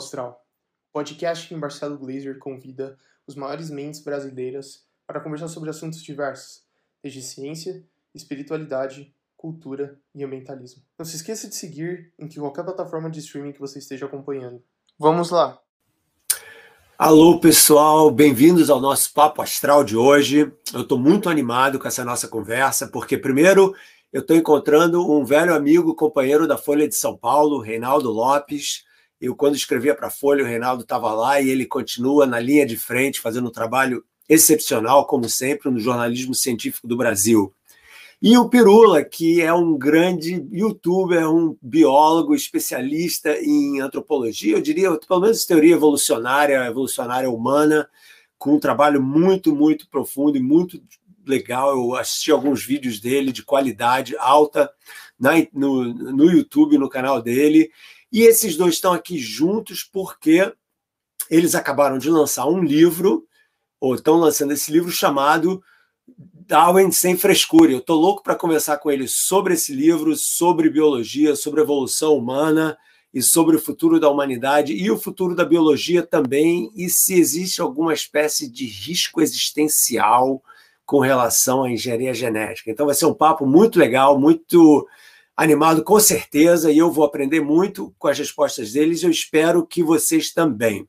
Astral, podcast que Marcelo Glazer convida os maiores mentes brasileiras para conversar sobre assuntos diversos, desde ciência, espiritualidade, cultura e ambientalismo. Não se esqueça de seguir em qualquer plataforma de streaming que você esteja acompanhando. Vamos lá! Alô, pessoal, bem-vindos ao nosso Papo Astral de hoje. Eu estou muito animado com essa nossa conversa, porque, primeiro, eu estou encontrando um velho amigo, companheiro da Folha de São Paulo, Reinaldo Lopes. Eu, quando escrevia para a Folha, o Reinaldo estava lá e ele continua na linha de frente, fazendo um trabalho excepcional, como sempre, no jornalismo científico do Brasil. E o Pirula, que é um grande youtuber, um biólogo especialista em antropologia, eu diria, pelo menos teoria evolucionária, evolucionária humana, com um trabalho muito, muito profundo e muito legal. Eu assisti alguns vídeos dele de qualidade alta na, no, no YouTube, no canal dele. E esses dois estão aqui juntos porque eles acabaram de lançar um livro, ou estão lançando esse livro chamado Darwin sem frescura. Eu estou louco para conversar com ele sobre esse livro, sobre biologia, sobre evolução humana e sobre o futuro da humanidade e o futuro da biologia também, e se existe alguma espécie de risco existencial com relação à engenharia genética. Então vai ser um papo muito legal, muito animado, com certeza, e eu vou aprender muito com as respostas deles. Eu espero que vocês também.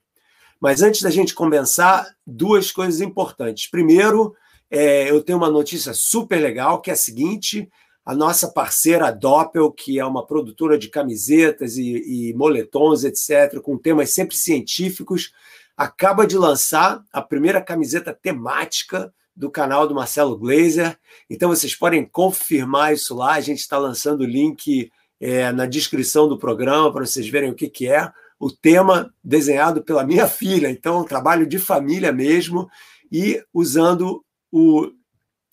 Mas antes da gente começar, duas coisas importantes. Primeiro, é, eu tenho uma notícia super legal, que é a seguinte: a nossa parceira Doppel, que é uma produtora de camisetas e, e moletons, etc., com temas sempre científicos, acaba de lançar a primeira camiseta temática do canal do Marcelo Glazer. Então vocês podem confirmar isso lá. A gente está lançando o link é, na descrição do programa para vocês verem o que, que é. O tema desenhado pela minha filha, então um trabalho de família mesmo, e usando o,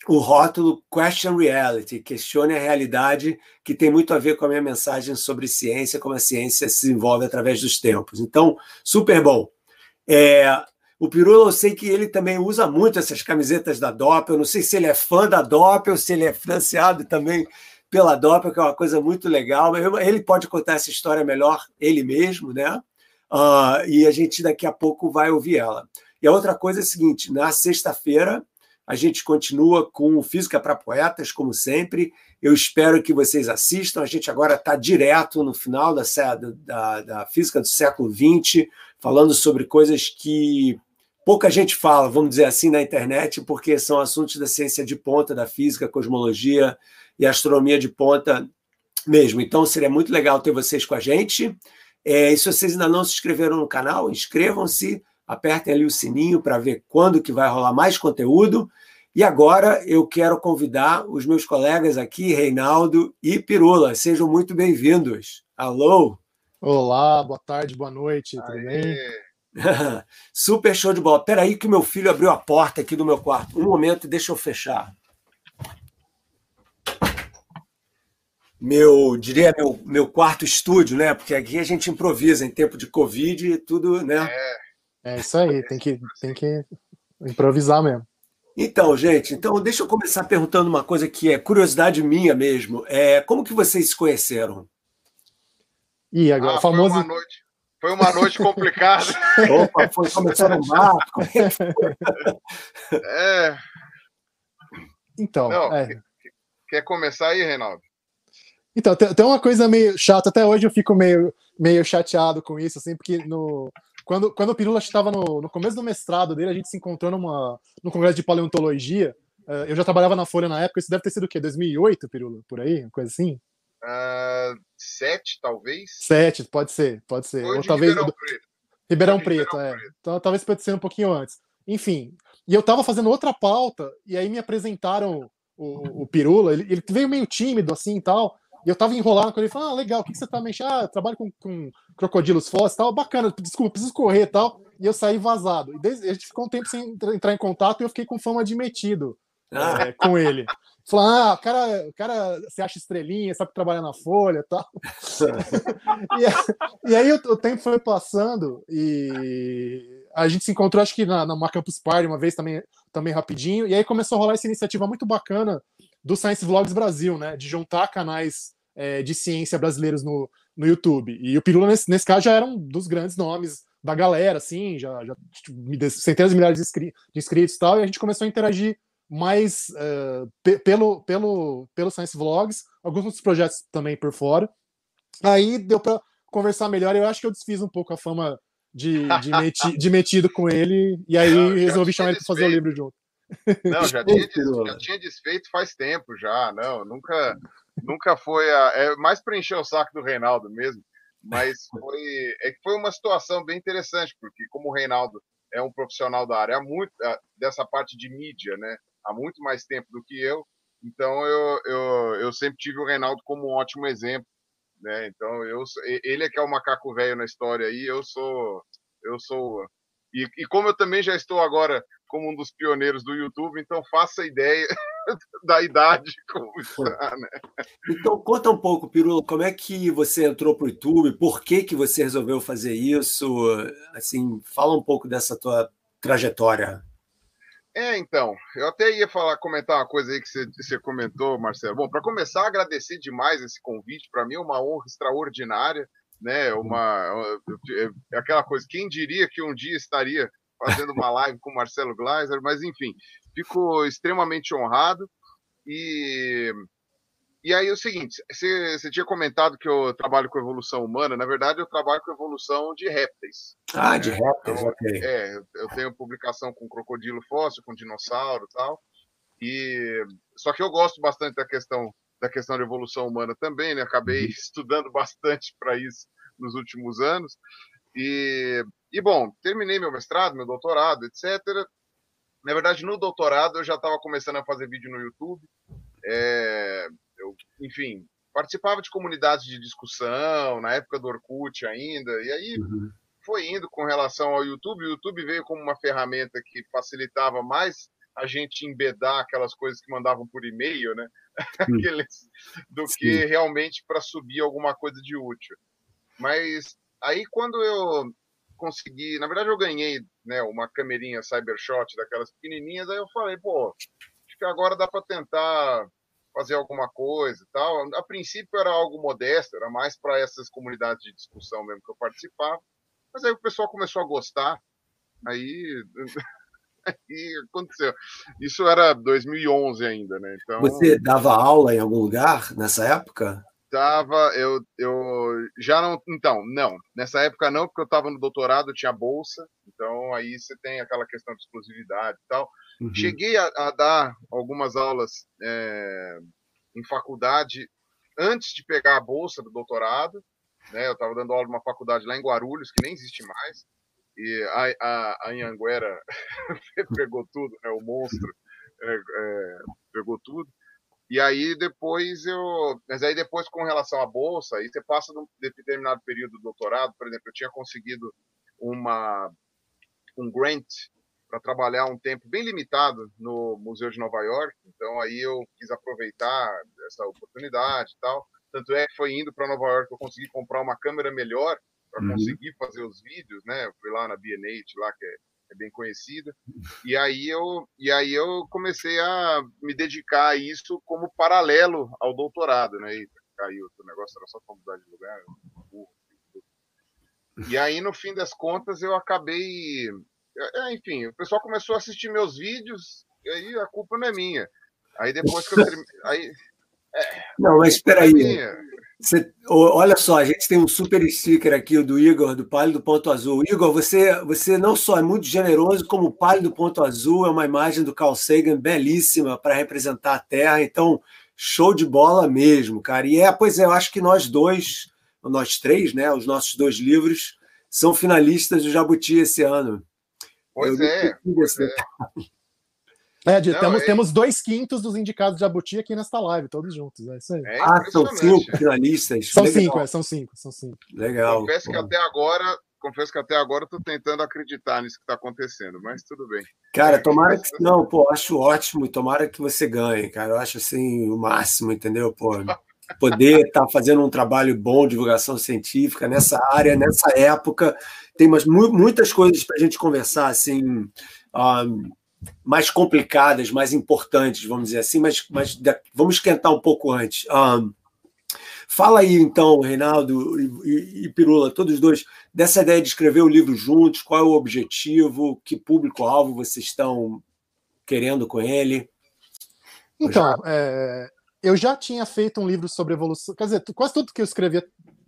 o rótulo Question Reality, questione a realidade, que tem muito a ver com a minha mensagem sobre ciência, como a ciência se desenvolve através dos tempos. Então, super bom. É, o Pirula, eu sei que ele também usa muito essas camisetas da Doppel. Eu não sei se ele é fã da Doppel, se ele é financiado também pela Doppel, que é uma coisa muito legal. Ele pode contar essa história melhor ele mesmo, né? Uh, e a gente daqui a pouco vai ouvir ela. E a outra coisa é a seguinte: na sexta-feira a gente continua com Física para Poetas, como sempre. Eu espero que vocês assistam. A gente agora está direto no final da, da, da física do século XX, falando sobre coisas que pouca gente fala, vamos dizer assim, na internet, porque são assuntos da ciência de ponta, da física, cosmologia e astronomia de ponta mesmo. Então, seria muito legal ter vocês com a gente. É, e se vocês ainda não se inscreveram no canal, inscrevam-se, apertem ali o sininho para ver quando que vai rolar mais conteúdo. E agora eu quero convidar os meus colegas aqui, Reinaldo e Pirula. Sejam muito bem-vindos. Alô? Olá, boa tarde, boa noite, tudo bem? Super show de bola. Espera aí que meu filho abriu a porta aqui do meu quarto. Um momento, deixa eu fechar. Meu, diria meu, meu quarto estúdio, né? Porque aqui a gente improvisa em tempo de Covid e tudo, né? É. É isso aí, tem que, tem que improvisar mesmo. Então, gente, então deixa eu começar perguntando uma coisa que é curiosidade minha mesmo. É, como que vocês se conheceram? E agora, ah, famoso... Foi uma noite, foi uma noite complicada. Opa, foi começar no barco. é. Então, Não, é. quer começar aí, Reinaldo? Então, tem, tem uma coisa meio chata, até hoje eu fico meio, meio chateado com isso, assim, porque no, quando, quando o Pirula estava no, no começo do mestrado dele, a gente se encontrou numa, no congresso de paleontologia. Uh, eu já trabalhava na Folha na época, isso deve ter sido o quê? 2008, Pirula? Por aí? Uma coisa assim? Uh, sete, talvez? Sete, pode ser, pode ser. Ou, Ou talvez. Ribeirão Preto. Ribeirão Preto, Ribeirão é. Preto. Então talvez pode ser um pouquinho antes. Enfim, e eu estava fazendo outra pauta, e aí me apresentaram o, o Pirula, ele, ele veio meio tímido assim e tal. E eu tava enrolado com ele, falando, ah, legal, o que, que você tá mexendo? Ah, trabalho com, com crocodilos fósseis tal, bacana, desculpa, preciso correr e tal. E eu saí vazado. E desde, a gente ficou um tempo sem entrar em contato e eu fiquei com fama de metido ah. é, com ele. Falou, ah, o cara, o cara se acha estrelinha, sabe trabalhar na Folha e tal. e, e, aí o, o, tempo foi passando e a gente se encontrou, acho que na, na Campus Party uma vez também, também rapidinho. E aí começou a rolar essa iniciativa muito bacana do Science Vlogs Brasil, né? De juntar canais é, de ciência brasileiros no, no YouTube. E o Pirula, nesse, nesse caso, já era um dos grandes nomes da galera, assim, já, já tipo, centenas de milhares de inscritos e tal, e a gente começou a interagir mais uh, pelo, pelo, pelo Science Vlogs, alguns outros projetos também por fora. Aí deu para conversar melhor, eu acho que eu desfiz um pouco a fama de, de, meti, de metido com ele, e aí Não, resolvi chamar ele para fazer o livro junto. Não, já tinha, des, já tinha desfeito faz tempo já, não, nunca, nunca foi a, é mais para encher o saco do Reinaldo mesmo, mas foi, é que foi uma situação bem interessante, porque como o Reinaldo é um profissional da área, muito dessa parte de mídia, né, há muito mais tempo do que eu, então eu, eu, eu sempre tive o Reinaldo como um ótimo exemplo, né, então eu, ele é que é o macaco velho na história aí, eu sou, eu sou e, e, como eu também já estou agora como um dos pioneiros do YouTube, então faça ideia da idade como está, né? Então conta um pouco, Pirulo, como é que você entrou para o YouTube? Por que que você resolveu fazer isso? Assim, fala um pouco dessa tua trajetória. É, então, eu até ia falar, comentar uma coisa aí que você, você comentou, Marcelo. Bom, para começar, agradecer demais esse convite. Para mim é uma honra extraordinária né? Uma, é aquela coisa, quem diria que um dia estaria fazendo uma live com o Marcelo Gleiser, mas enfim, fico extremamente honrado. E, e aí é o seguinte, você, você tinha comentado que eu trabalho com evolução humana, na verdade eu trabalho com evolução de répteis. Ah, de répteis, então, ok. É, eu tenho publicação com crocodilo fóssil, com dinossauro e tal. E só que eu gosto bastante da questão da questão da evolução humana também, né? Acabei uhum. estudando bastante para isso nos últimos anos. E, e, bom, terminei meu mestrado, meu doutorado, etc. Na verdade, no doutorado eu já estava começando a fazer vídeo no YouTube. É, eu, enfim, participava de comunidades de discussão, na época do Orkut ainda, e aí uhum. foi indo com relação ao YouTube. O YouTube veio como uma ferramenta que facilitava mais a gente embedar aquelas coisas que mandavam por e-mail, né? Aqueles, do Sim. que realmente para subir alguma coisa de útil. Mas aí quando eu consegui, na verdade eu ganhei, né, uma camerinha Cybershot daquelas pequenininhas, aí eu falei, pô, acho que agora dá para tentar fazer alguma coisa e tal. A princípio era algo modesto, era mais para essas comunidades de discussão mesmo que eu participava. Mas aí o pessoal começou a gostar. Aí e aconteceu. Isso era 2011 ainda, né? Então, Você dava aula em algum lugar nessa época? Tava, eu, eu já não. Então, não. Nessa época não, porque eu estava no doutorado, eu tinha bolsa, então aí você tem aquela questão de exclusividade e tal. Uhum. Cheguei a, a, dar algumas aulas é, em faculdade antes de pegar a bolsa do doutorado. Né, eu estava dando aula numa faculdade lá em Guarulhos, que nem existe mais. E a, a, a Anhanguera pegou tudo, né? O monstro é, é, pegou tudo. E aí depois eu. Mas aí depois, com relação à bolsa, aí você passa de um determinado período do doutorado, por exemplo, eu tinha conseguido uma, um grant para trabalhar um tempo bem limitado no Museu de Nova York. Então aí eu quis aproveitar essa oportunidade e tal. Tanto é que foi indo para Nova York que eu consegui comprar uma câmera melhor para uhum. conseguir fazer os vídeos, né? Eu fui lá na BNH, lá que é, é, bem conhecida. E aí eu e aí eu comecei a me dedicar a isso como paralelo ao doutorado, né? E caiu o negócio era só para mudar de lugar. E aí no fim das contas eu acabei, é, é, enfim, o pessoal começou a assistir meus vídeos e aí a culpa não é minha. Aí depois que eu aí é, não, mas espera aí. É você, olha só, a gente tem um super sticker aqui do Igor, do Pálido Ponto Azul. Igor, você, você não só é muito generoso, como o Pálido Ponto Azul é uma imagem do Carl Sagan belíssima para representar a Terra. Então, show de bola mesmo, cara. E é, pois é, eu acho que nós dois, nós três, né, os nossos dois livros, são finalistas do Jabuti esse ano. Pois eu é. Pois é. É, de, não, temos, é... temos dois quintos dos indicados de Jabuti aqui nesta live, todos juntos. É isso aí. É ah, são cinco finalistas. São Legal. cinco, é, são cinco, são cinco. Legal. Confesso pô. que até agora, confesso que até agora eu tô tentando acreditar nisso que está acontecendo, mas tudo bem. Cara, tomara que. Não, pô, acho ótimo e tomara que você ganhe, cara. Eu acho assim o máximo, entendeu? Pô. Poder estar tá fazendo um trabalho bom de divulgação científica nessa área, nessa época. Tem umas, muitas coisas para a gente conversar, assim. Um, mais complicadas, mais importantes, vamos dizer assim, mas, mas vamos esquentar um pouco antes. Um, Fala aí, então, Reinaldo e, e Pirula, todos dois, dessa ideia de escrever o livro juntos, qual é o objetivo, que público-alvo vocês estão querendo com ele? Então. É, eu já tinha feito um livro sobre evolução, quer dizer, quase tudo que eu escrevia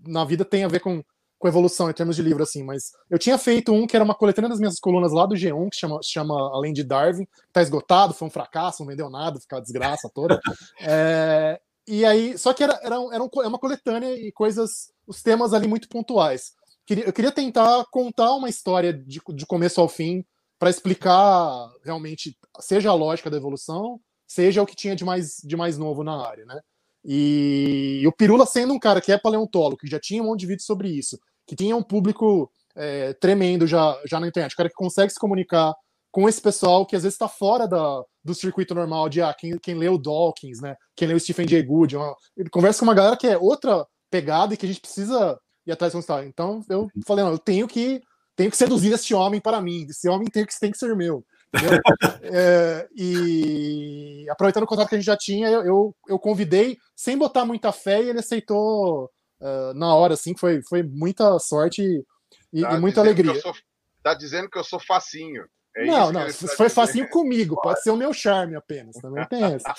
na vida tem a ver com, com evolução em termos de livro, assim, mas eu tinha feito um que era uma coletânea das minhas colunas lá do G1, que chama, chama Além de Darwin, tá esgotado, foi um fracasso, não vendeu nada, ficou a desgraça toda. É, e aí, só que era, era, era, um, era uma coletânea e coisas, os temas ali muito pontuais. Eu queria tentar contar uma história de, de começo ao fim para explicar realmente, seja a lógica da evolução, seja o que tinha de mais, de mais novo na área, né? E, e o Pirula sendo um cara que é paleontólogo, que já tinha um monte de vídeo sobre isso, que tinha um público é, tremendo já, já na internet, o cara que consegue se comunicar com esse pessoal que às vezes está fora da, do circuito normal de ah, quem, quem leu Dawkins, né? Quem leu Stephen Jay Gould. Uma, ele conversa com uma galera que é outra pegada e que a gente precisa ir atrás de um Então eu falei, não, eu tenho que tenho que seduzir esse homem para mim. Esse homem tem que, tem que ser meu. é, e aproveitando o contato que a gente já tinha, eu, eu convidei sem botar muita fé e ele aceitou uh, na hora, assim, foi, foi muita sorte e, tá e muita alegria. Sou, tá dizendo que eu sou facinho. É não, não, tá foi facinho comigo, pode ser o meu charme apenas, também tem essa.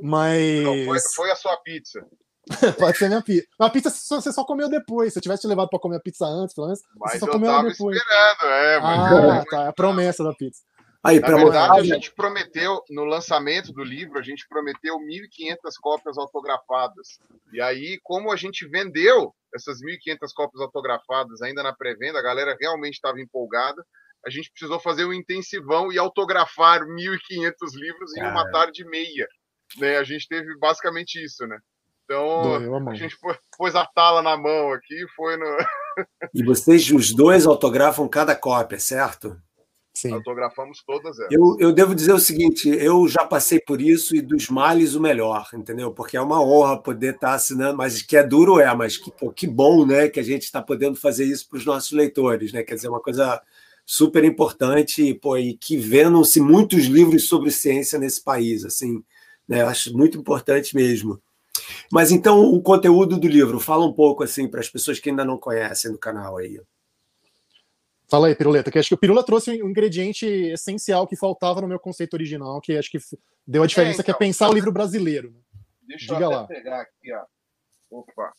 Mas. Não, foi, foi a sua pizza. Pode ser minha pizza. A pizza você só comeu depois. Se eu tivesse te levado para comer a pizza antes, pelo menos, mas você só comeu depois. Esperando, é, mas ah, tá. É a promessa da pizza. Aí, Na verdade, a gente prometeu, no lançamento do livro, a gente prometeu 1.500 cópias autografadas. E aí, como a gente vendeu essas 1.500 cópias autografadas ainda na pré-venda, a galera realmente estava empolgada, a gente precisou fazer um intensivão e autografar 1.500 livros em uma tarde e meia. Né? A gente teve basicamente isso, né? Então, a gente pôs a tala na mão aqui, foi no... e vocês, os dois, autografam cada cópia, certo? Sim. Autografamos todas elas. Eu, eu devo dizer o seguinte: eu já passei por isso e dos males o melhor, entendeu? Porque é uma honra poder estar assinando, mas que é duro é, mas que, pô, que bom, né, que a gente está podendo fazer isso para os nossos leitores, né? Quer dizer, uma coisa super importante pô, e que vendam-se muitos livros sobre ciência nesse país, assim, né? Acho muito importante mesmo. Mas então o conteúdo do livro, fala um pouco assim para as pessoas que ainda não conhecem do canal aí. Fala aí, Piruleta, que acho que o Pirula trouxe um ingrediente essencial que faltava no meu conceito original, que acho que deu a diferença, é, então, que é então, pensar o livro brasileiro. Né? Deixa Diga eu lá. pegar aqui, ó. Opa,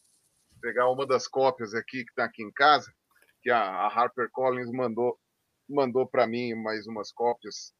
pegar uma das cópias aqui que está aqui em casa, que a, Harper Collins mandou mandou para mim mais umas cópias.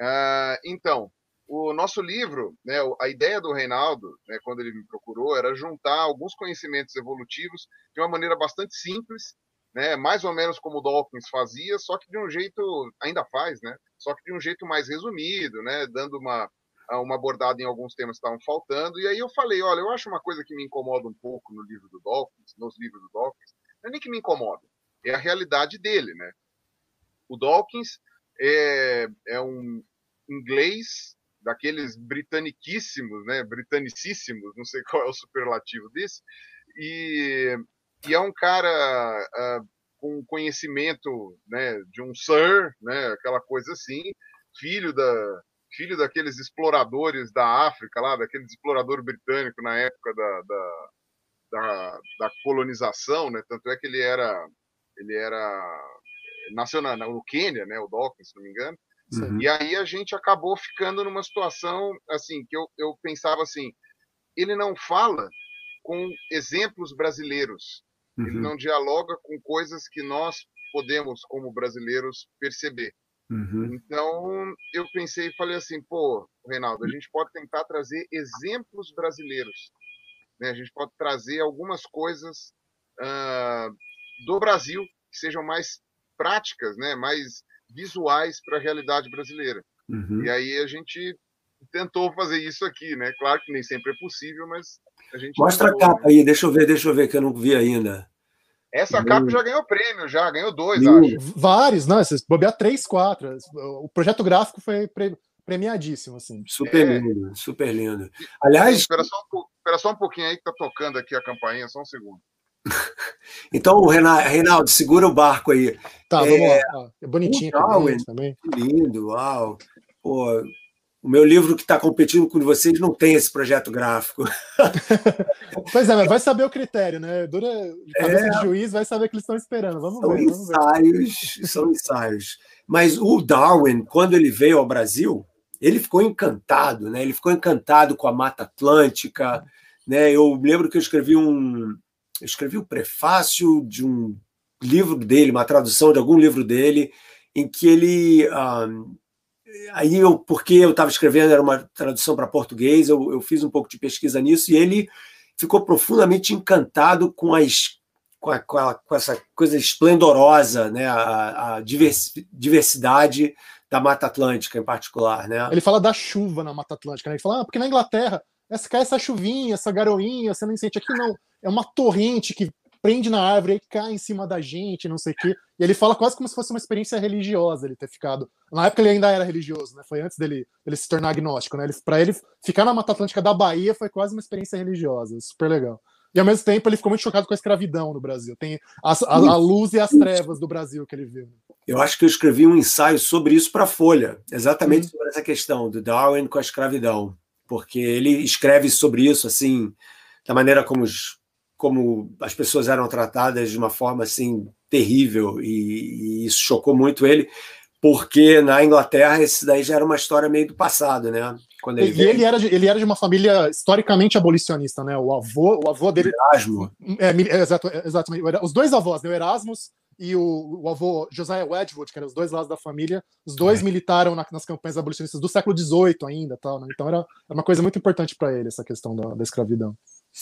Uh, então, o nosso livro, né, a ideia do Reinaldo, né, quando ele me procurou, era juntar alguns conhecimentos evolutivos de uma maneira bastante simples né? Mais ou menos como o Dawkins fazia, só que de um jeito ainda faz, né? Só que de um jeito mais resumido, né? Dando uma uma abordada em alguns temas que estavam faltando. E aí eu falei, olha, eu acho uma coisa que me incomoda um pouco no livro do Dawkins, nos livros do Dawkins, não é nem que me incomoda, é a realidade dele, né? O Dawkins é, é um inglês daqueles britaniquíssimos, né? Britanicíssimos, não sei qual é o superlativo desse, e e é um cara uh, com conhecimento né, de um sir, né, aquela coisa assim, filho da filho daqueles exploradores da África lá, daqueles explorador britânico na época da, da, da, da colonização, né? Tanto é que ele era ele era nasceu na, no Quênia, né? O Dawkins, se não me engano. Uhum. E aí a gente acabou ficando numa situação assim que eu, eu pensava assim, ele não fala com exemplos brasileiros. Uhum. Ele não dialoga com coisas que nós podemos, como brasileiros, perceber. Uhum. Então, eu pensei e falei assim, pô, Reinaldo, a gente pode tentar trazer exemplos brasileiros. Né? A gente pode trazer algumas coisas uh, do Brasil que sejam mais práticas, né? mais visuais para a realidade brasileira. Uhum. E aí a gente tentou fazer isso aqui, né? Claro que nem sempre é possível, mas a gente. Mostra tentou, a capa né? aí, deixa eu ver, deixa eu ver que eu não vi ainda. Essa capa já ganhou prêmio, já ganhou dois, acho. Vários, não, vocês bobear três, quatro. O projeto gráfico foi premiadíssimo, assim. Super é. lindo, super lindo. Aliás. Espera só, um, espera só um pouquinho aí que tá tocando aqui a campainha, só um segundo. então, Reinaldo, segura o barco aí. Tá, é... vamos lá. É bonitinho também, também. Lindo, uau. Pô, O meu livro que está competindo com vocês não tem esse projeto gráfico. pois é, mas vai saber o critério, né? Dura cabeça é, de juiz, vai saber o que eles estão esperando. Vamos são ver. Ensaios, ver. São ensaios. Mas o Darwin, quando ele veio ao Brasil, ele ficou encantado, né? Ele ficou encantado com a Mata Atlântica, né? Eu lembro que eu escrevi um, eu escrevi o um prefácio de um livro dele, uma tradução de algum livro dele, em que ele um, ah, aí eu, porque eu estava escrevendo, era uma tradução para português, eu, eu, fiz um pouco de pesquisa nisso, e ele ficou profundamente encantado com, as, com, a, com, a, com essa coisa esplendorosa, né, a, a diversidade da Mata Atlântica em particular. Né? Ele fala da chuva na Mata Atlântica, né? ele fala, ah, porque na Inglaterra essa, cai essa chuvinha, essa garoinha, você não sente aqui, não. É uma torrente que prende na árvore e cai em cima da gente, não sei o quê. E ele fala quase como se fosse uma experiência religiosa ele ter ficado. Na época ele ainda era religioso, né? Foi antes dele, dele se tornar agnóstico, né? Para ele ficar na Mata Atlântica da Bahia foi quase uma experiência religiosa, super legal. E ao mesmo tempo ele ficou muito chocado com a escravidão no Brasil. Tem a, a, a luz e as trevas do Brasil que ele viu. Eu acho que eu escrevi um ensaio sobre isso para a Folha, exatamente hum. sobre essa questão do Darwin com a escravidão, porque ele escreve sobre isso assim, da maneira como os como as pessoas eram tratadas de uma forma assim terrível e, e, isso chocou muito ele porque na Inglaterra esse daí já era uma história meio do passado, né? Quando ele, e ele era, de, ele era de uma família historicamente abolicionista, né? O avô, o avô dele. Erasmo. É, é, exato, é, exatamente. Os dois avós, né? o Erasmus e o, o, avô Josiah Wedgwood, que eram os dois lados da família, os dois é. militaram na, nas campanhas abolicionistas do século XVIII ainda, tal. Né? Então era, era uma coisa muito importante para ele essa questão da, da escravidão.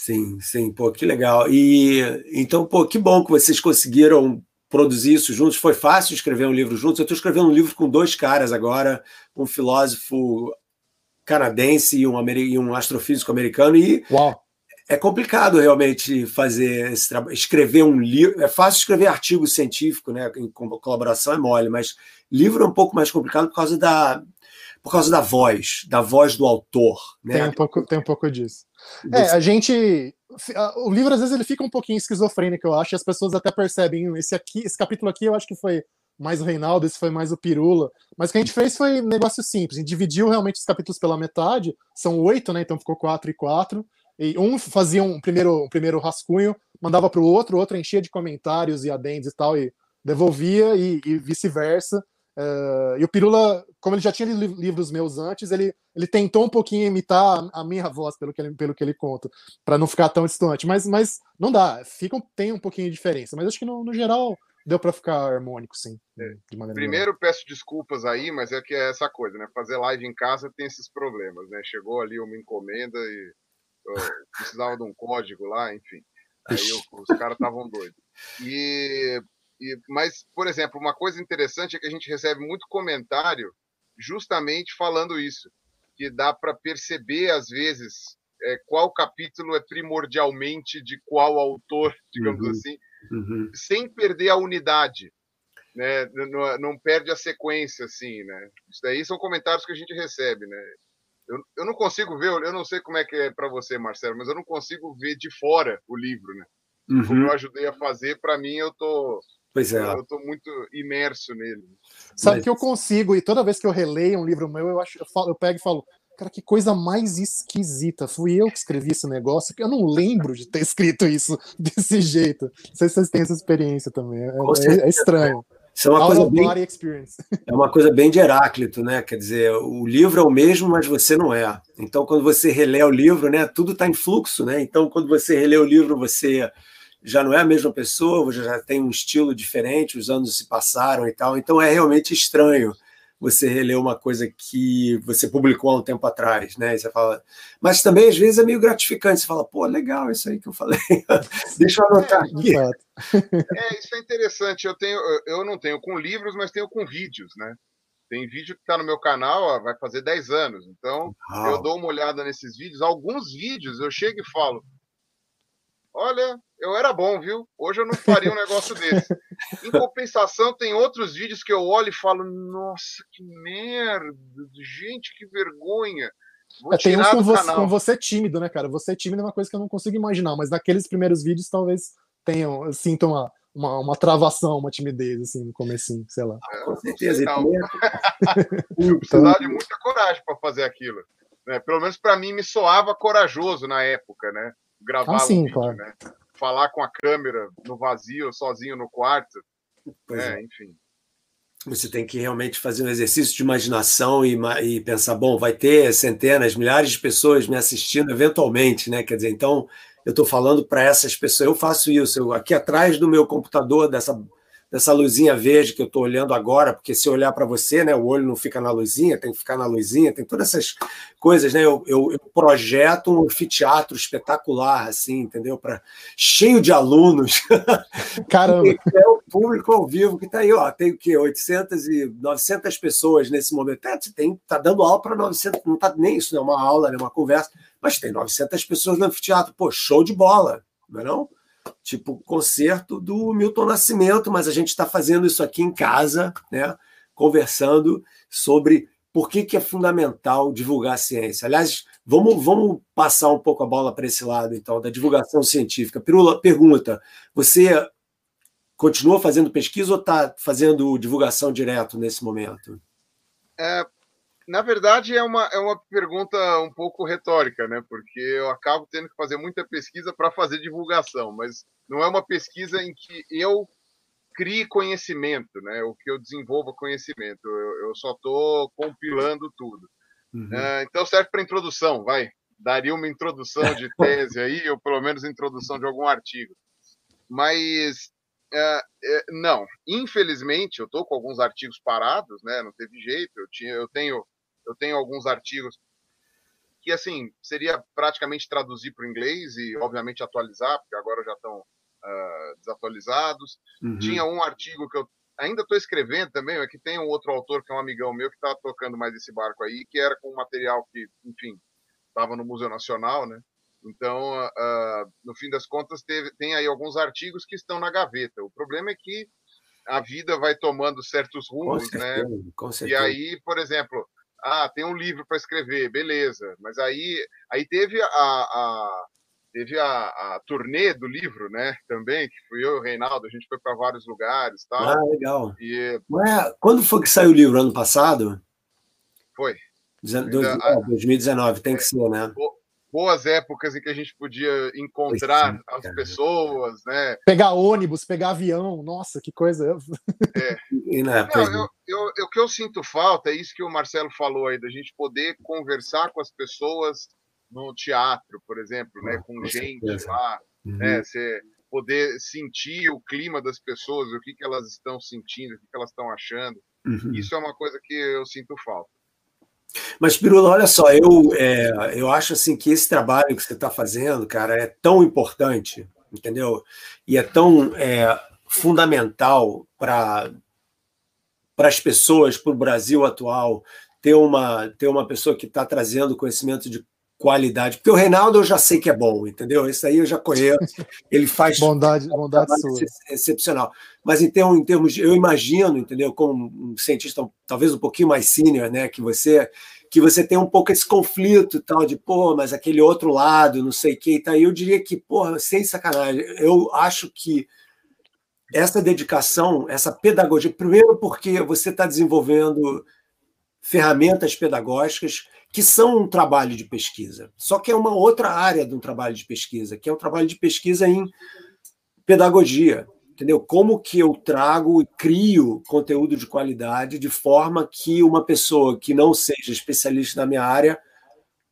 Sim, sim, pô, que legal. E então, pô, que bom que vocês conseguiram produzir isso juntos. Foi fácil escrever um livro juntos. Eu estou escrevendo um livro com dois caras agora, um filósofo canadense e um, e um astrofísico americano. E Uau. é complicado realmente fazer esse trabalho, escrever um livro. É fácil escrever artigo científico, né? Em colaboração é mole, mas livro é um pouco mais complicado por causa da por causa da voz, da voz do autor. Né? Tem um pouco, tem um pouco disso. É, a gente. O livro, às vezes, ele fica um pouquinho esquizofrênico, eu acho, e as pessoas até percebem. Esse, aqui, esse capítulo aqui, eu acho que foi mais o Reinaldo, esse foi mais o Pirula. Mas o que a gente fez foi um negócio simples. A gente dividiu realmente os capítulos pela metade. São oito, né? Então ficou quatro e quatro. E um fazia um primeiro, um primeiro rascunho, mandava para o outro, o outro enchia de comentários e adendos e tal, e devolvia, e, e vice-versa. Uh, e o Pirula, como ele já tinha lido livros meus antes, ele, ele tentou um pouquinho imitar a minha voz, pelo que ele, pelo que ele conta, para não ficar tão distante. Mas, mas não dá, fica, tem um pouquinho de diferença. Mas acho que no, no geral deu para ficar harmônico, sim. É. Primeiro, geral. peço desculpas aí, mas é que é essa coisa, né? Fazer live em casa tem esses problemas, né? Chegou ali uma encomenda e precisava de um código lá, enfim. Aí eu, os caras estavam doidos. E e, mas, por exemplo, uma coisa interessante é que a gente recebe muito comentário justamente falando isso, que dá para perceber às vezes é, qual capítulo é primordialmente de qual autor, digamos uhum, assim, uhum. sem perder a unidade, né? Não, não, perde a sequência, assim, né? Isso daí são comentários que a gente recebe, né? Eu, eu não consigo ver, eu não sei como é que é para você, Marcelo, mas eu não consigo ver de fora o livro, né? Uhum. Como eu ajudei a fazer, para mim eu tô Pois é. Eu estou muito imerso nele. Sabe Mas... que eu consigo, e toda vez que eu releio um livro meu, eu, acho, eu, falo, eu pego e falo, cara, que coisa mais esquisita. Fui eu que escrevi esse negócio, que eu não lembro de ter escrito isso desse jeito. Não sei se vocês têm essa experiência também. É, é, é estranho. Isso é uma, coisa bem, é uma coisa bem de Heráclito, né? Quer dizer, o livro é o mesmo, mas você não é. Então, quando você relê o livro, né, tudo está em fluxo, né? Então, quando você relê o livro, você já não é a mesma pessoa, você já tem um estilo diferente, os anos se passaram e tal. Então é realmente estranho você reler uma coisa que você publicou há um tempo atrás, né? E você fala, mas também às vezes é meio gratificante. Você fala, pô, legal isso aí que eu falei. Deixa eu anotar aqui. É, isso é interessante. Eu tenho, eu não tenho com livros, mas tenho com vídeos, né? Tem vídeo que está no meu canal, ó, vai fazer 10 anos. Então, Uau. eu dou uma olhada nesses vídeos. Alguns vídeos eu chego e falo: Olha, eu era bom, viu? Hoje eu não faria um negócio desse. Em compensação, tem outros vídeos que eu olho e falo: Nossa, que merda! Gente, que vergonha! É, tem uns com você, com você, tímido, né, cara? Você tímido é uma coisa que eu não consigo imaginar, mas naqueles primeiros vídeos talvez tenham, sintam uma, uma, uma travação, uma timidez, assim, no comecinho, sei lá. É, com certeza. Eu precisava de muita coragem para fazer aquilo. Né? Pelo menos para mim me soava corajoso na época, né? Gravar ah, sim, um vídeo, claro. né? Falar com a câmera no vazio, sozinho no quarto. Pois é, é. enfim. Você tem que realmente fazer um exercício de imaginação e, e, pensar, bom, vai ter centenas, milhares de pessoas me assistindo eventualmente, né? Quer dizer, então eu estou falando para essas pessoas, eu faço isso, eu, aqui atrás do meu computador, dessa dessa luzinha verde que eu estou olhando agora, porque se olhar para você, né, o olho não fica na luzinha, tem que ficar na luzinha, tem todas essas coisas, né? Eu, eu, eu projeto um anfiteatro espetacular, assim, entendeu? Para cheio de alunos. Caramba! é o público ao vivo que está aí, ó, tem o quê? 800 e 900 pessoas nesse momento. É, tem, tá dando aula para 900, não tá nem isso, não é uma aula, é uma conversa, mas tem 900 pessoas no anfiteatro. Pô, show de bola, não é não? Tipo concerto do Milton Nascimento, mas a gente está fazendo isso aqui em casa, né? conversando sobre por que, que é fundamental divulgar a ciência. Aliás, vamos, vamos passar um pouco a bola para esse lado, então, da divulgação científica. Pirula, pergunta: você continua fazendo pesquisa ou está fazendo divulgação direto nesse momento? É, na verdade, é uma, é uma pergunta um pouco retórica, né? Porque eu acabo tendo que fazer muita pesquisa para fazer divulgação, mas não é uma pesquisa em que eu crie conhecimento, né? O que eu desenvolva conhecimento. Eu, eu só estou compilando tudo. Uhum. Uh, então serve para introdução, vai. Daria uma introdução de tese aí, ou pelo menos introdução de algum artigo. Mas Uh, uh, não, infelizmente eu estou com alguns artigos parados, né? Não teve jeito. Eu tinha, eu tenho eu tenho alguns artigos que, assim, seria praticamente traduzir para o inglês e, obviamente, atualizar, porque agora já estão uh, desatualizados. Uhum. Tinha um artigo que eu ainda estou escrevendo também, é que tem um outro autor que é um amigão meu que está tocando mais esse barco aí, que era com material que, enfim, estava no Museu Nacional, né? Então, uh, no fim das contas, teve, tem aí alguns artigos que estão na gaveta. O problema é que a vida vai tomando certos rumos, né? certeza, né? E aí, por exemplo, ah, tem um livro para escrever, beleza. Mas aí, aí teve a, a teve a, a turnê do livro, né? Também, que fui eu e o Reinaldo, a gente foi para vários lugares tal. Ah, legal. E... Mas, quando foi que saiu o livro? Ano passado? Foi. Do, Ainda, 2019, tem que ser, né? Boas épocas em que a gente podia encontrar sim, as pessoas, né? Pegar ônibus, pegar avião, nossa, que coisa. É. Não, eu, eu, eu, o que eu sinto falta é isso que o Marcelo falou aí, da gente poder conversar com as pessoas no teatro, por exemplo, né? Com, com gente certeza. lá, uhum. né? Você poder sentir o clima das pessoas, o que, que elas estão sentindo, o que, que elas estão achando. Uhum. Isso é uma coisa que eu sinto falta. Mas, Pirula, olha só, eu, é, eu acho assim que esse trabalho que você está fazendo, cara, é tão importante, entendeu? E é tão é, fundamental para as pessoas, para o Brasil atual, ter uma, ter uma pessoa que está trazendo conhecimento de qualidade. Porque o Reinaldo eu já sei que é bom, entendeu? Esse aí eu já conheço. Ele faz bondade, bondade sua. excepcional. Mas em termos, em termos de, eu imagino, entendeu? Como um cientista talvez um pouquinho mais sênior, né, que você que você tem um pouco esse conflito tal de, pô, mas aquele outro lado, não sei o que, tá? eu diria que, pô, sem sacanagem, eu acho que essa dedicação, essa pedagogia, primeiro porque você está desenvolvendo ferramentas pedagógicas que são um trabalho de pesquisa. Só que é uma outra área de um trabalho de pesquisa, que é um trabalho de pesquisa em pedagogia. Entendeu? Como que eu trago e crio conteúdo de qualidade de forma que uma pessoa que não seja especialista na minha área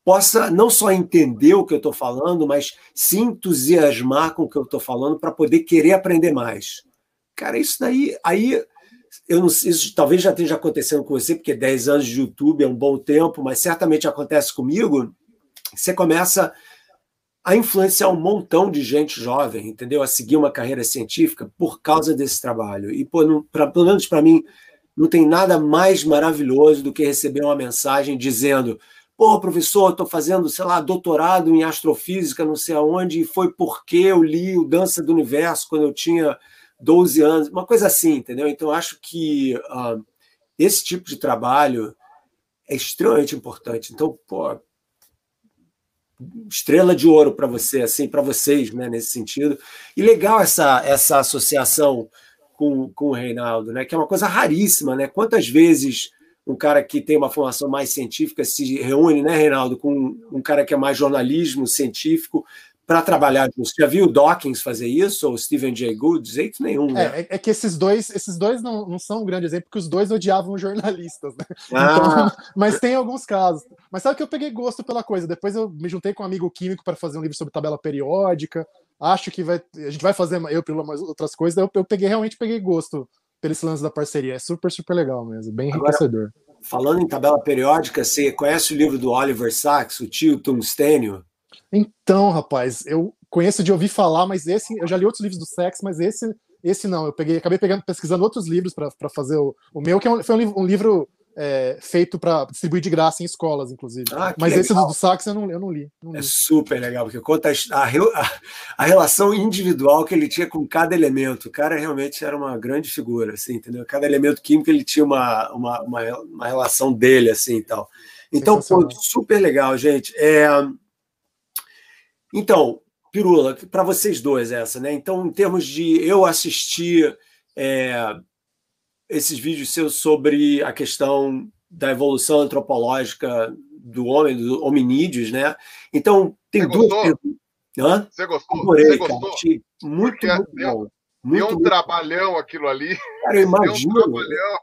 possa não só entender o que eu estou falando, mas se entusiasmar com o que eu estou falando para poder querer aprender mais. Cara, isso daí, aí eu não sei, isso talvez já esteja acontecendo com você, porque 10 anos de YouTube é um bom tempo, mas certamente acontece comigo. Você começa a influenciar um montão de gente jovem, entendeu? A seguir uma carreira científica por causa desse trabalho. E, pô, não, pra, pelo menos para mim, não tem nada mais maravilhoso do que receber uma mensagem dizendo: pô, professor, estou fazendo, sei lá, doutorado em astrofísica, não sei aonde, e foi porque eu li o Dança do Universo quando eu tinha 12 anos, uma coisa assim, entendeu? Então, acho que uh, esse tipo de trabalho é extremamente importante. Então, pô, estrela de ouro para você, assim, para vocês, né, nesse sentido. E legal essa, essa associação com, com o Reinaldo, né, que é uma coisa raríssima, né? Quantas vezes um cara que tem uma formação mais científica se reúne, né, Reinaldo, com um cara que é mais jornalismo científico para trabalhar juntos. Já viu o Dawkins fazer isso, ou Stephen Jay Gould? De jeito nenhum. Né? É, é, que esses dois, esses dois não, não são um grande exemplo, porque os dois odiavam jornalistas, né? Ah. Então, mas tem alguns casos. Mas sabe que eu peguei gosto pela coisa. Depois eu me juntei com um amigo químico para fazer um livro sobre tabela periódica. Acho que vai, a gente vai fazer eu pelo mais outras coisas. Eu, eu peguei realmente peguei gosto pelo esse lance da parceria. É super, super legal mesmo, bem enriquecedor. Agora, falando em tabela periódica, você conhece o livro do Oliver Sacks, o tio tungstênio? Então, rapaz, eu conheço de ouvir falar, mas esse, eu já li outros livros do Sacks, mas esse, esse não. Eu peguei, acabei pegando, pesquisando outros livros para fazer o, o meu, que é um, foi um, um livro é, feito para distribuir de graça em escolas, inclusive. Ah, Mas legal. esse do, do Sax eu não, eu não li. Não é li. super legal, porque conta a, a, a, relação individual que ele tinha com cada elemento. O cara realmente era uma grande figura, assim, entendeu? Cada elemento químico ele tinha uma, uma, uma, uma relação dele, assim e tal. Então, pô, super legal, gente. É... Então, Pirula, para vocês dois essa, né? Então, em termos de eu assistir. É esses vídeos seus sobre a questão da evolução antropológica do homem, dos hominídeos, né? Então, tem Você duas perguntas. Hã? Você gostou? Adorei, Você gostou? Achei muito, muito deu, bom. Muito, deu um muito trabalhão aquilo ali. Cara, eu imagino. Um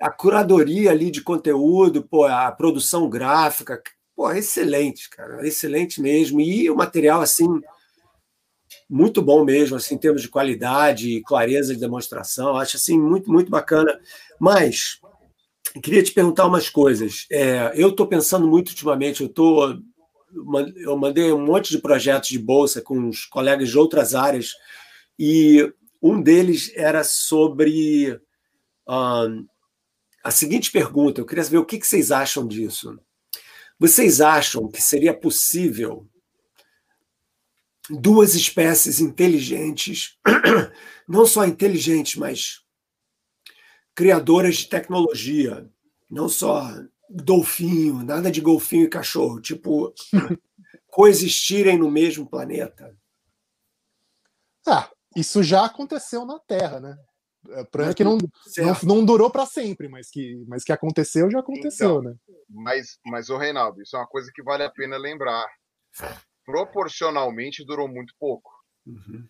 a curadoria ali de conteúdo, pô, a produção gráfica, pô, excelente, cara, excelente mesmo. E o material, assim, muito bom mesmo, assim, em termos de qualidade e clareza de demonstração. Acho assim muito, muito bacana. Mas queria te perguntar umas coisas. É, eu estou pensando muito ultimamente, eu tô, eu mandei um monte de projetos de bolsa com os colegas de outras áreas, e um deles era sobre a seguinte pergunta: eu queria saber o que, que vocês acham disso. Vocês acham que seria possível duas espécies inteligentes, não só inteligentes, mas criadoras de tecnologia, não só golfinho, nada de golfinho e cachorro, tipo coexistirem no mesmo planeta. Ah, isso já aconteceu na Terra, né? É, que não, não, não, durou para sempre, mas que, mas que aconteceu, já aconteceu, então, né? Mas, mas, o Reinaldo, isso é uma coisa que vale a pena lembrar proporcionalmente durou muito pouco. Uhum.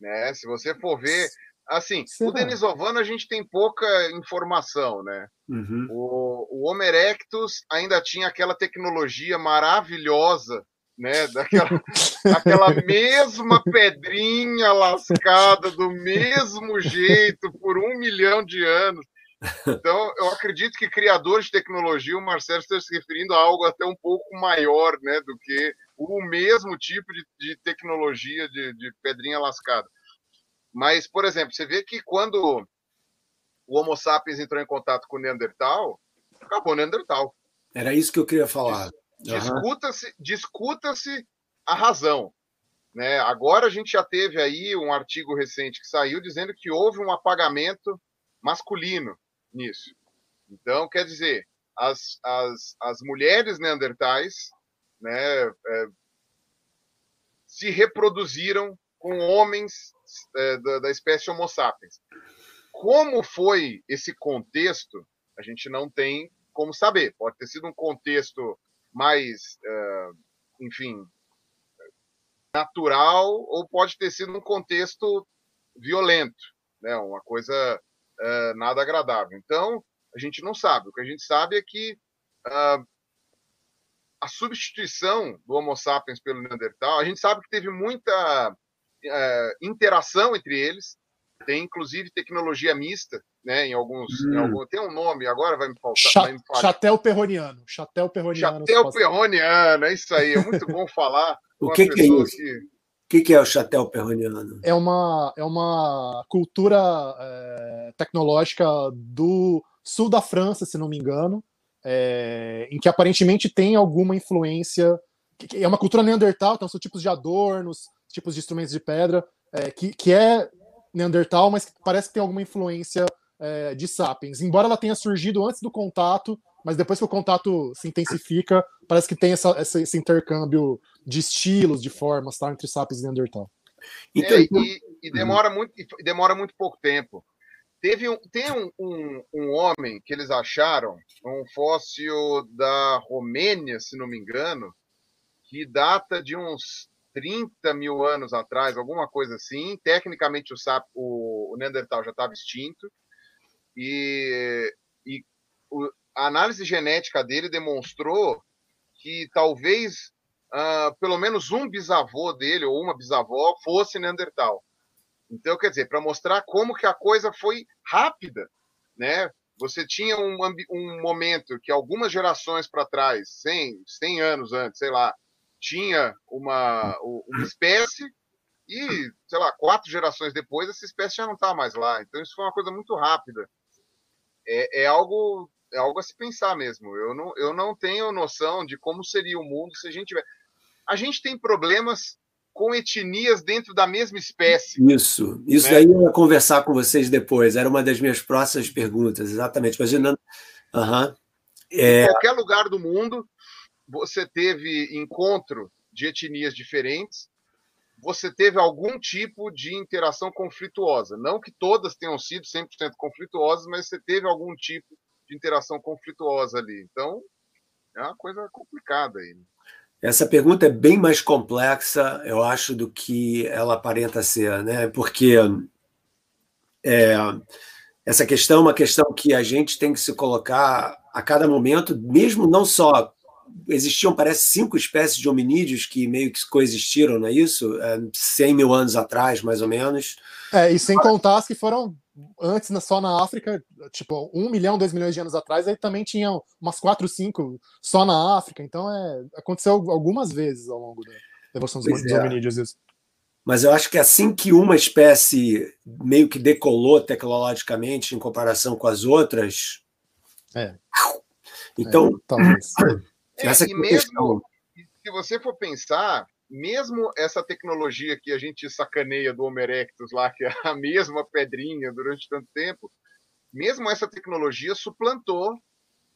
Né? Se você for ver, assim, Será? o Denisovano a gente tem pouca informação, né? Uhum. O, o Homo erectus ainda tinha aquela tecnologia maravilhosa, né? Daquela, daquela mesma pedrinha lascada do mesmo jeito por um milhão de anos. Então, eu acredito que criadores de tecnologia, o Marcelo está se referindo a algo até um pouco maior, né, do que o mesmo tipo de, de tecnologia de, de, pedrinha lascada. Mas, por exemplo, você vê que quando o Homo sapiens entrou em contato com o Neandertal, acabou o Neandertal. Era isso que eu queria falar. Discuta-se discuta a razão. Né? Agora a gente já teve aí um artigo recente que saiu dizendo que houve um apagamento masculino nisso. Então, quer dizer, as, as, as mulheres neandertais né, é, se reproduziram com homens é, da, da espécie Homo sapiens. Como foi esse contexto, a gente não tem como saber. Pode ter sido um contexto mais, uh, enfim, natural, ou pode ter sido um contexto violento, né? uma coisa uh, nada agradável. Então, a gente não sabe. O que a gente sabe é que uh, a substituição do Homo sapiens pelo Neandertal, a gente sabe que teve muita é, interação entre eles, tem inclusive tecnologia mista, né? Em alguns, hum. em algum, tem um nome agora vai me faltar. Cha vai me Chatel perroniano, chatel perroniano. Chatel perroniano, é isso aí. É muito bom falar. o que, que é isso? Que... O que, que é o chatel perroniano? É uma, é uma cultura é, tecnológica do sul da França, se não me engano, é, em que aparentemente tem alguma influência. É uma cultura neandertal, então são tipos de adornos, tipos de instrumentos de pedra, é, que, que é neandertal, mas que parece que tem alguma influência é, de sapiens. Embora ela tenha surgido antes do contato mas depois que o contato se intensifica, parece que tem essa, essa, esse intercâmbio de estilos, de formas, tá, entre sapiens e Neandertal. Então, é, e, e, demora muito, e demora muito pouco tempo. Teve um, tem um, um, um, homem que eles acharam, um fóssil da Romênia, se não me engano, que data de uns 30 mil anos atrás, alguma coisa assim. Tecnicamente, o, sap, o, o Neandertal já estava extinto. E, e o, a análise genética dele demonstrou que talvez uh, pelo menos um bisavô dele ou uma bisavó fosse Neandertal. Então, quer dizer, para mostrar como que a coisa foi rápida, né? Você tinha um, um momento que algumas gerações para trás, 100, 100 anos antes, sei lá, tinha uma, uma espécie e, sei lá, quatro gerações depois, essa espécie já não está mais lá. Então, isso foi uma coisa muito rápida. É, é, algo é algo a se pensar mesmo. Eu não, eu não tenho noção de como seria o mundo se a gente tiver. A gente tem problemas com etnias dentro da mesma espécie. Isso, isso né? daí eu ia conversar com vocês depois. Era uma das minhas próximas perguntas, exatamente. Imaginando. Uhum. É... Em qualquer lugar do mundo, você teve encontro de etnias diferentes, você teve algum tipo de interação conflituosa. Não que todas tenham sido 100% conflituosas, mas você teve algum tipo de interação conflituosa ali. Então, é uma coisa complicada aí. Né? Essa pergunta é bem mais complexa, eu acho, do que ela aparenta ser, né? Porque é, essa questão é uma questão que a gente tem que se colocar a cada momento, mesmo não só existiam, parece, cinco espécies de hominídeos que meio que coexistiram, não é isso? É, 100 mil anos atrás, mais ou menos. É, e sem contar as que foram antes só na África, tipo, um milhão, dois milhões de anos atrás, aí também tinham umas quatro, cinco só na África. Então, é, aconteceu algumas vezes ao longo da evolução dos, dos é. hominídeos isso. Mas eu acho que assim que uma espécie meio que decolou tecnologicamente em comparação com as outras. É. Então, é, talvez. Essa é, e mesmo, se você for pensar, mesmo essa tecnologia que a gente sacaneia do Homo erectus lá, que é a mesma pedrinha durante tanto tempo, mesmo essa tecnologia suplantou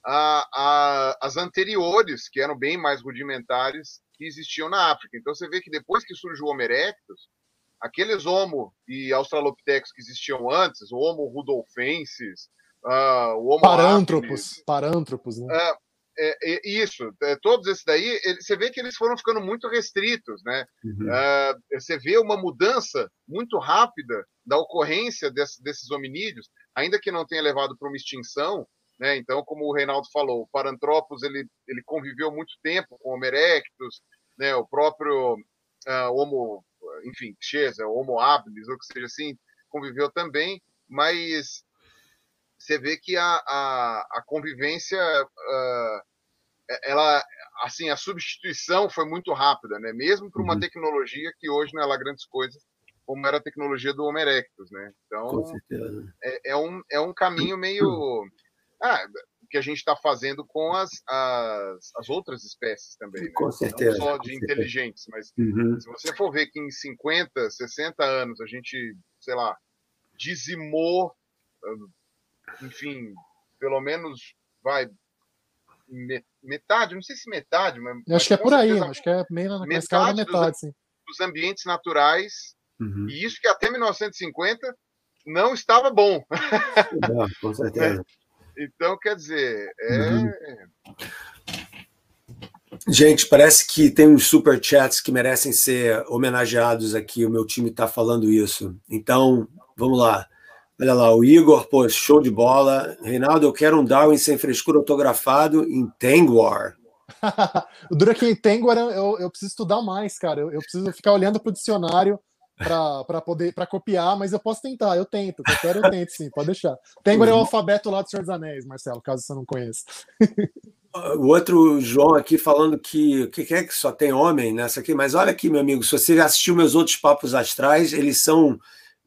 a, a, as anteriores, que eram bem mais rudimentares, que existiam na África. Então você vê que depois que surgiu o Homo erectus, aqueles Homo e Australopithecus que existiam antes, o Homo rudolfensis, uh, o Homo parântropos, parântropos, né? Uh, é, é, isso, é, todos esses daí, ele, você vê que eles foram ficando muito restritos, né? Uhum. Uh, você vê uma mudança muito rápida da ocorrência desse, desses hominídeos, ainda que não tenha levado para uma extinção, né? Então, como o Reinaldo falou, o Paranthropus ele, ele conviveu muito tempo com Homo erectus, né? O próprio uh, Homo, enfim, Chesa, Homo habilis, ou que seja assim, conviveu também, mas você vê que a, a, a convivência, uh, ela, assim, a substituição foi muito rápida, né? Mesmo para uma uhum. tecnologia que hoje não é lá grandes coisas, como era a tecnologia do Homo erectus, né? Então, é, é, um, é um caminho meio... Ah, que a gente está fazendo com as, as, as, outras espécies também. Né? Com certeza. Não só de inteligentes, mas uhum. se você for ver que em 50, 60 anos a gente, sei lá, dizimou enfim, pelo menos vai metade, não sei se metade, mas. acho que é por aí, acho que é meio na, metade escala da metade, dos, sim. Dos ambientes naturais, uhum. e isso que até 1950 não estava bom. com certeza. então, quer dizer, é. Uhum. Gente, parece que tem uns super chats que merecem ser homenageados aqui. O meu time está falando isso. Então, vamos lá. Olha lá, o Igor, pô, show de bola. Reinaldo, eu quero um Darwin sem frescura autografado em Tengwar. o duro é que em Tengwar eu, eu preciso estudar mais, cara. Eu, eu preciso ficar olhando para o dicionário para poder para copiar, mas eu posso tentar, eu tento. Eu quero, eu tento, sim, pode deixar. Tengwar é o alfabeto lá do Senhor dos Anéis, Marcelo, caso você não conheça. o outro João aqui falando que o que é que só tem homem nessa aqui, mas olha aqui, meu amigo, se você já assistiu meus outros papos astrais, eles são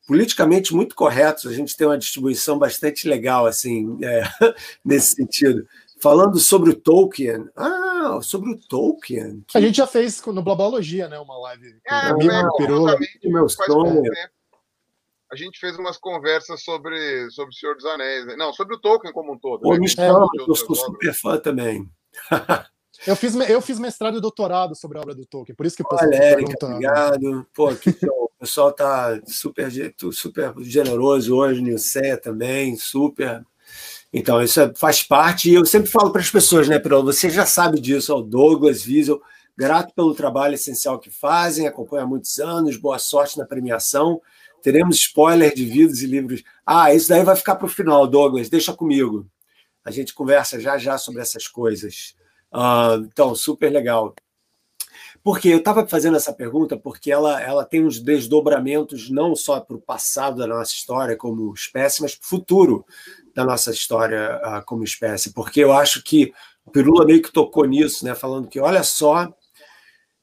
politicamente muito corretos. A gente tem uma distribuição bastante legal, assim, é, nesse sentido. Falando sobre o Tolkien. Ah, sobre o Tolkien. Que... A gente já fez no Blabologia, né? Uma live com é, o meu sonho. a gente fez umas conversas sobre, sobre o Senhor dos Anéis. Né? Não, sobre o Tolkien como um todo. Pô, né? me chama, eu sou super fã também. Eu fiz, eu fiz mestrado e doutorado sobre a obra do Tolkien, por isso que o pessoal Olha, Érica, obrigado. Pô, que O pessoal tá super, super generoso hoje, Nilceia também, super. Então, isso é, faz parte, e eu sempre falo para as pessoas, né, Pirolo, você já sabe disso, o Douglas Wiesel, grato pelo trabalho essencial que fazem, acompanha há muitos anos, boa sorte na premiação. Teremos spoiler de vídeos e livros. Ah, isso daí vai ficar para o final, Douglas, deixa comigo. A gente conversa já já sobre essas coisas. Uh, então, super legal. Porque eu estava fazendo essa pergunta porque ela, ela tem uns desdobramentos não só para o passado da nossa história como espécie, mas para o futuro da nossa história uh, como espécie. Porque eu acho que o Pirula meio que tocou nisso, né, falando que olha só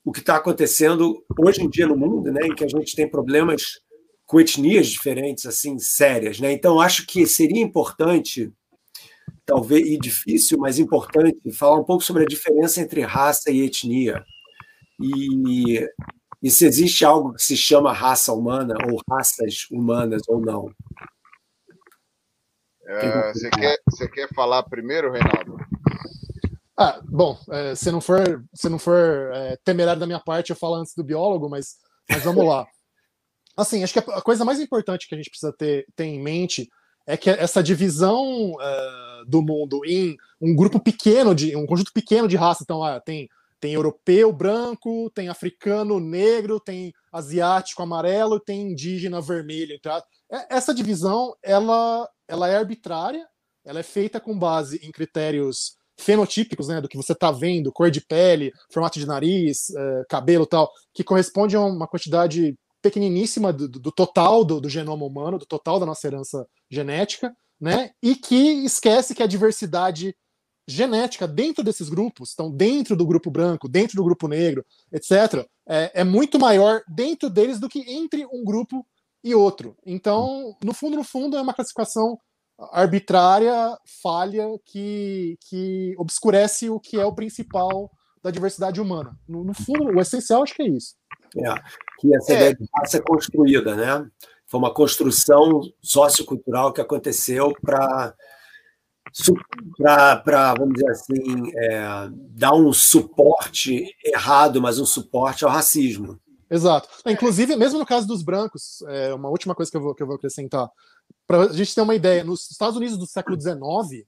o que está acontecendo hoje em dia no mundo, né, em que a gente tem problemas com etnias diferentes, assim, sérias. Né? Então, acho que seria importante talvez e difícil, mas importante, falar um pouco sobre a diferença entre raça e etnia. E, e se existe algo que se chama raça humana, ou raças humanas, ou não. É, você, quer, você quer falar primeiro, Reinaldo? Ah, bom, é, se não for, se não for é, temerário da minha parte, eu falo antes do biólogo, mas, mas vamos lá. Assim, acho que a coisa mais importante que a gente precisa ter, ter em mente é que essa divisão uh, do mundo em um grupo pequeno de um conjunto pequeno de raças, então ah, tem tem europeu branco, tem africano negro, tem asiático amarelo, tem indígena vermelho. Então, essa divisão ela ela é arbitrária, ela é feita com base em critérios fenotípicos, né, do que você está vendo, cor de pele, formato de nariz, uh, cabelo, tal, que corresponde a uma quantidade pequeniníssima do, do total do, do, genoma humano, do total da nossa herança genética, né? E que esquece que a diversidade genética dentro desses grupos, então dentro do grupo branco, dentro do grupo negro, etc., é, é muito maior dentro deles do que entre um grupo e outro. Então, no fundo, no fundo, é uma classificação arbitrária, falha, que, que obscurece o que é o principal da diversidade humana. No, no fundo, o essencial acho que é isso. É, que essa é. ideia de raça é construída, né? Foi uma construção sociocultural que aconteceu para para, vamos dizer assim, é, dar um suporte errado, mas um suporte ao racismo. Exato. Inclusive, mesmo no caso dos brancos, é uma última coisa que eu vou, que eu vou acrescentar. Para a gente ter uma ideia, nos Estados Unidos do século XIX,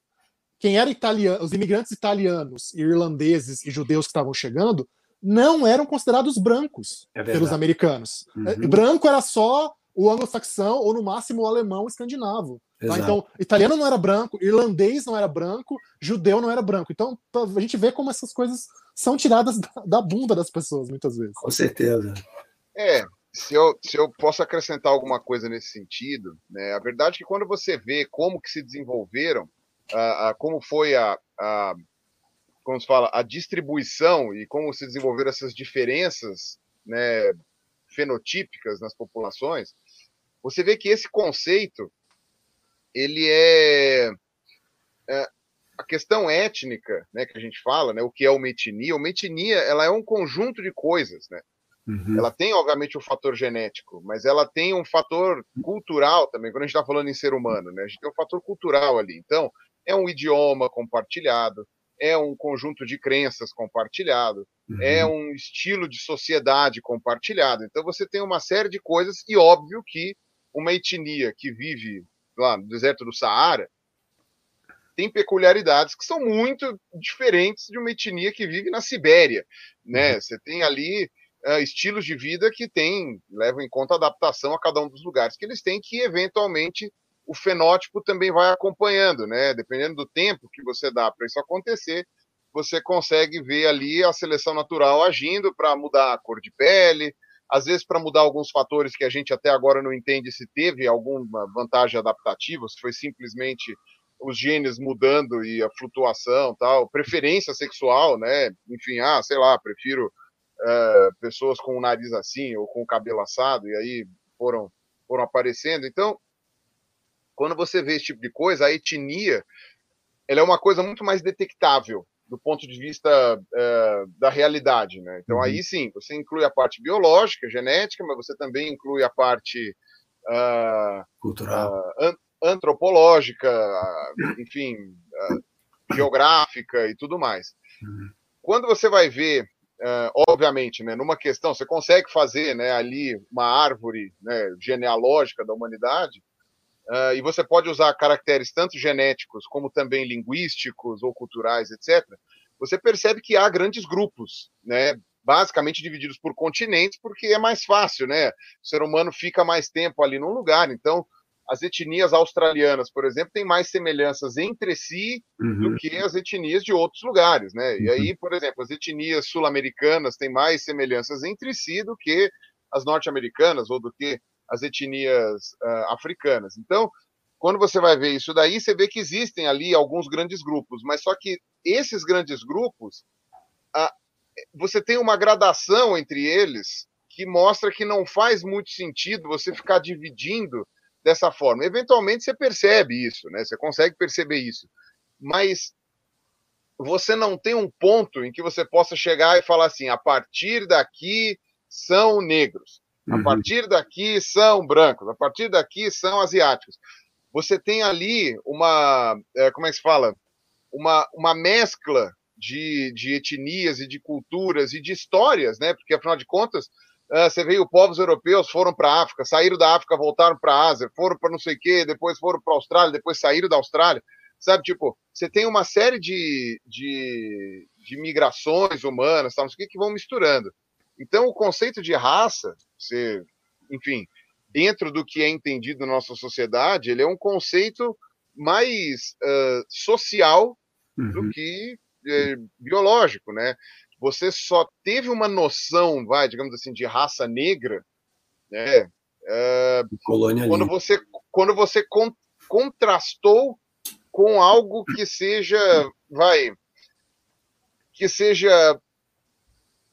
quem era italiano, os imigrantes italianos, irlandeses e judeus que estavam chegando, não eram considerados brancos é pelos americanos. É, uhum. Branco era só o anglo-saxão ou no máximo o alemão escandinavo. Tá? Então, italiano não era branco, irlandês não era branco, judeu não era branco. Então, a gente vê como essas coisas são tiradas da, da bunda das pessoas, muitas vezes. Com certeza. É, se eu, se eu posso acrescentar alguma coisa nesse sentido, né, a verdade é que quando você vê como que se desenvolveram, uh, uh, como foi a, a como se fala, a distribuição e como se desenvolveram essas diferenças né, fenotípicas nas populações, você vê que esse conceito ele é, é, a questão étnica, né, que a gente fala, né, o que é uma etnia. Uma etnia, ela é um conjunto de coisas, né? Uhum. Ela tem, obviamente, o um fator genético, mas ela tem um fator cultural também. Quando a gente está falando em ser humano, né, a gente tem um fator cultural ali. Então, é um idioma compartilhado, é um conjunto de crenças compartilhado, uhum. é um estilo de sociedade compartilhado. Então você tem uma série de coisas e óbvio que uma etnia que vive lá no deserto do Saara tem peculiaridades que são muito diferentes de uma etnia que vive na Sibéria, né? Uhum. Você tem ali uh, estilos de vida que tem levam em conta a adaptação a cada um dos lugares que eles têm que eventualmente o fenótipo também vai acompanhando, né? Dependendo do tempo que você dá para isso acontecer, você consegue ver ali a seleção natural agindo para mudar a cor de pele, às vezes para mudar alguns fatores que a gente até agora não entende se teve alguma vantagem adaptativa, se foi simplesmente os genes mudando e a flutuação, tal, preferência sexual, né? Enfim, ah, sei lá, prefiro uh, pessoas com o nariz assim ou com o cabelo assado e aí foram foram aparecendo. Então, quando você vê esse tipo de coisa, a etnia ela é uma coisa muito mais detectável do ponto de vista é, da realidade, né? Então uhum. aí sim, você inclui a parte biológica, genética, mas você também inclui a parte uh, cultural, uh, antropológica, enfim, geográfica e tudo mais. Uhum. Quando você vai ver Uh, obviamente, né, numa questão, você consegue fazer né, ali uma árvore né, genealógica da humanidade, uh, e você pode usar caracteres tanto genéticos como também linguísticos ou culturais, etc. Você percebe que há grandes grupos, né, basicamente divididos por continentes, porque é mais fácil, né? O ser humano fica mais tempo ali num lugar, então as etnias australianas, por exemplo, têm mais semelhanças entre si uhum. do que as etnias de outros lugares, né? Uhum. E aí, por exemplo, as etnias sul-americanas têm mais semelhanças entre si do que as norte-americanas ou do que as etnias uh, africanas. Então, quando você vai ver isso daí, você vê que existem ali alguns grandes grupos, mas só que esses grandes grupos, uh, você tem uma gradação entre eles que mostra que não faz muito sentido você ficar dividindo dessa forma. Eventualmente você percebe isso, né? Você consegue perceber isso. Mas você não tem um ponto em que você possa chegar e falar assim: a partir daqui são negros. A partir daqui são brancos, a partir daqui são asiáticos. Você tem ali uma, é, como é que se fala? Uma, uma mescla de, de etnias e de culturas e de histórias, né? Porque afinal de contas, Uh, você veio, povos europeus foram para a África, saíram da África, voltaram para a Ásia, foram para não sei o quê, depois foram para a Austrália, depois saíram da Austrália. Sabe, tipo, você tem uma série de, de, de migrações humanas, tal, não sei o quê, que vão misturando. Então, o conceito de raça, você, enfim, dentro do que é entendido na nossa sociedade, ele é um conceito mais uh, social uhum. do que uh, biológico, né? você só teve uma noção, vai, digamos assim, de raça negra, né? É, quando você quando você con contrastou com algo que seja, vai, que seja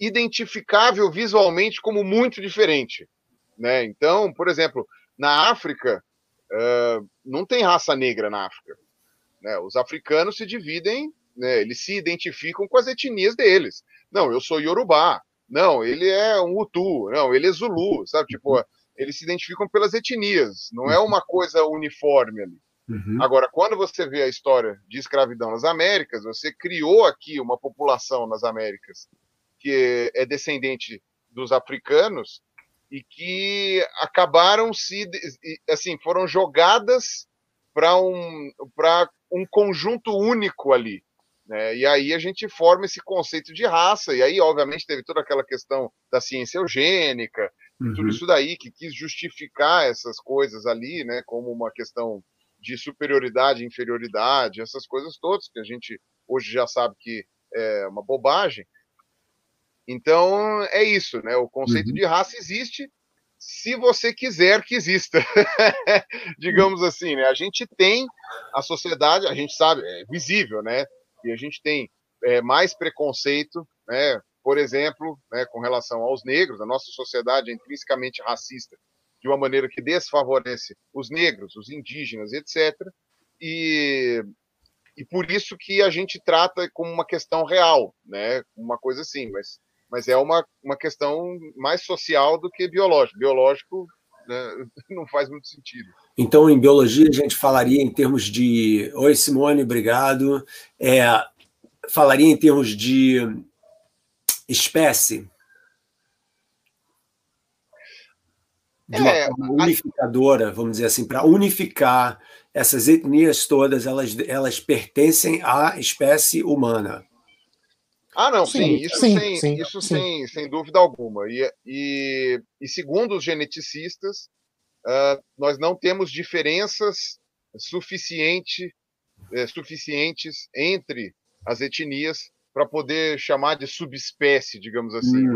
identificável visualmente como muito diferente, né? Então, por exemplo, na África uh, não tem raça negra na África. Né? Os africanos se dividem né? Eles se identificam com as etnias deles. Não, eu sou Yorubá. Não, ele é um Hutu. Não, ele é Zulu, sabe? Tipo, eles se identificam pelas etnias. Não é uma coisa uniforme ali. Uhum. Agora, quando você vê a história de escravidão nas Américas, você criou aqui uma população nas Américas que é descendente dos africanos e que acabaram se assim foram jogadas para um para um conjunto único ali né? E aí a gente forma esse conceito de raça, e aí, obviamente, teve toda aquela questão da ciência eugênica, uhum. tudo isso daí que quis justificar essas coisas ali, né, como uma questão de superioridade inferioridade, essas coisas todas que a gente hoje já sabe que é uma bobagem. Então é isso, né? O conceito uhum. de raça existe se você quiser que exista, digamos assim, né? A gente tem a sociedade, a gente sabe, é visível, né? e a gente tem é, mais preconceito, né, por exemplo, né, com relação aos negros, a nossa sociedade é intrinsecamente racista, de uma maneira que desfavorece os negros, os indígenas, etc. E, e por isso que a gente trata como uma questão real, né, uma coisa assim, mas, mas é uma, uma questão mais social do que biológico. Biológico né, não faz muito sentido. Então, em biologia, a gente falaria em termos de. Oi, Simone, obrigado. É, falaria em termos de espécie? De uma é, unificadora, vamos dizer assim, para unificar essas etnias todas, elas, elas pertencem à espécie humana. Ah, não, sim, sim isso, sim, sem, sim, isso Sem, sem dúvida alguma. E, e, e segundo os geneticistas, uh, nós não temos diferenças suficiente, é, suficientes entre as etnias para poder chamar de subespécie, digamos assim, hum,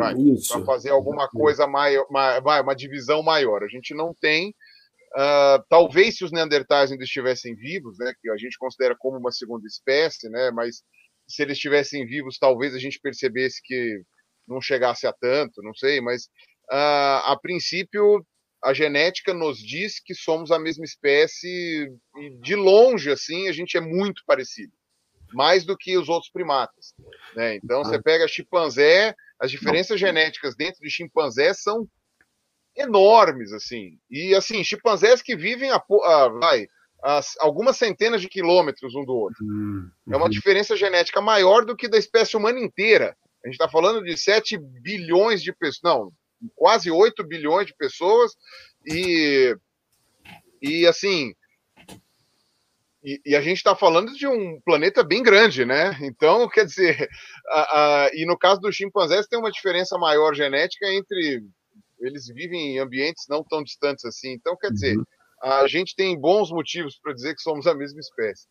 para fazer alguma coisa maior, uma, uma divisão maior. A gente não tem. Uh, talvez se os Neandertais ainda estivessem vivos, né, que a gente considera como uma segunda espécie, né, mas se eles estivessem vivos, talvez a gente percebesse que não chegasse a tanto, não sei, mas uh, a princípio a genética nos diz que somos a mesma espécie e de longe assim a gente é muito parecido, mais do que os outros primatas, né? Então você pega chimpanzé, as diferenças genéticas dentro de chimpanzé são enormes, assim. E, assim, chimpanzés que vivem a, a vai, a, algumas centenas de quilômetros um do outro. Uhum. É uma diferença genética maior do que da espécie humana inteira. A gente está falando de 7 bilhões de pessoas, não, quase 8 bilhões de pessoas, e, e assim, e, e, a gente está falando de um planeta bem grande, né? Então, quer dizer, a, a, e no caso dos chimpanzés tem uma diferença maior genética entre eles vivem em ambientes não tão distantes assim. Então, quer dizer, uhum. A gente tem bons motivos para dizer que somos a mesma espécie.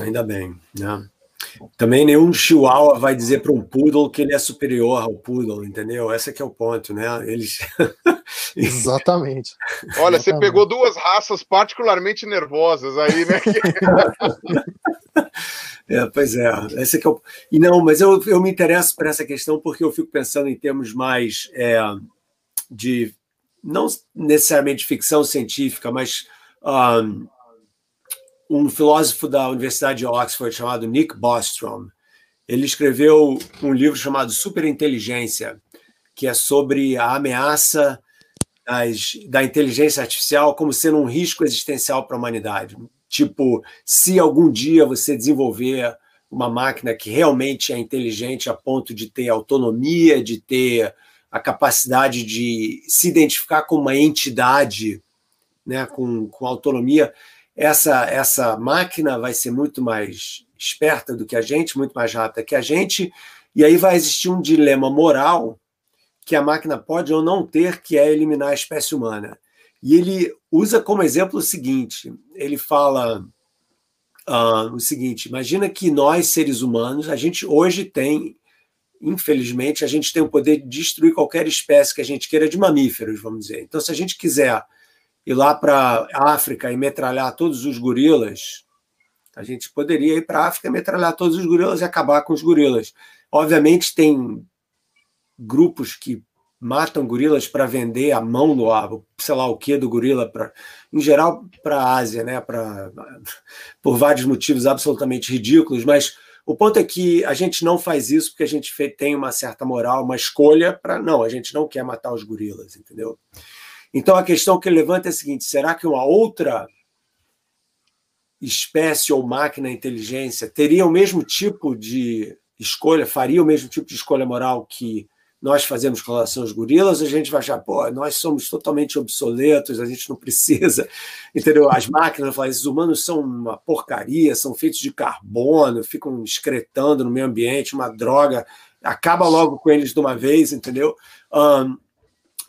Ainda bem, né? Também nenhum chihuahua vai dizer para um poodle que ele é superior ao poodle, entendeu? Esse é que é o ponto, né? Eles Exatamente. Olha, Exatamente. você pegou duas raças particularmente nervosas aí, né? é, pois é, esse é, é o... E não, mas eu, eu me interesso por essa questão porque eu fico pensando em termos mais é, de não necessariamente ficção científica, mas um, um filósofo da Universidade de Oxford chamado Nick Bostrom, ele escreveu um livro chamado Superinteligência, que é sobre a ameaça das, da inteligência artificial como sendo um risco existencial para a humanidade. Tipo, se algum dia você desenvolver uma máquina que realmente é inteligente a ponto de ter autonomia, de ter a capacidade de se identificar como uma entidade né, com, com autonomia, essa, essa máquina vai ser muito mais esperta do que a gente, muito mais rápida que a gente, e aí vai existir um dilema moral que a máquina pode ou não ter, que é eliminar a espécie humana. E ele usa como exemplo o seguinte: ele fala uh, o seguinte: imagina que nós, seres humanos, a gente hoje tem, infelizmente, a gente tem o poder de destruir qualquer espécie que a gente queira de mamíferos, vamos dizer. Então, se a gente quiser ir lá para a África e metralhar todos os gorilas, a gente poderia ir para a África, metralhar todos os gorilas e acabar com os gorilas. Obviamente, tem grupos que matam gorilas para vender a mão do sei lá o que do gorila para em geral para a Ásia né para por vários motivos absolutamente ridículos mas o ponto é que a gente não faz isso porque a gente tem uma certa moral uma escolha para não a gente não quer matar os gorilas entendeu? Então a questão que ele levanta é a seguinte será que uma outra espécie ou máquina inteligência teria o mesmo tipo de escolha faria o mesmo tipo de escolha moral que nós fazemos com relação aos gorilas, a gente vai achar, pô, nós somos totalmente obsoletos, a gente não precisa, entendeu? As máquinas, esses humanos são uma porcaria, são feitos de carbono, ficam excretando no meio ambiente, uma droga, acaba logo com eles de uma vez, entendeu? Um,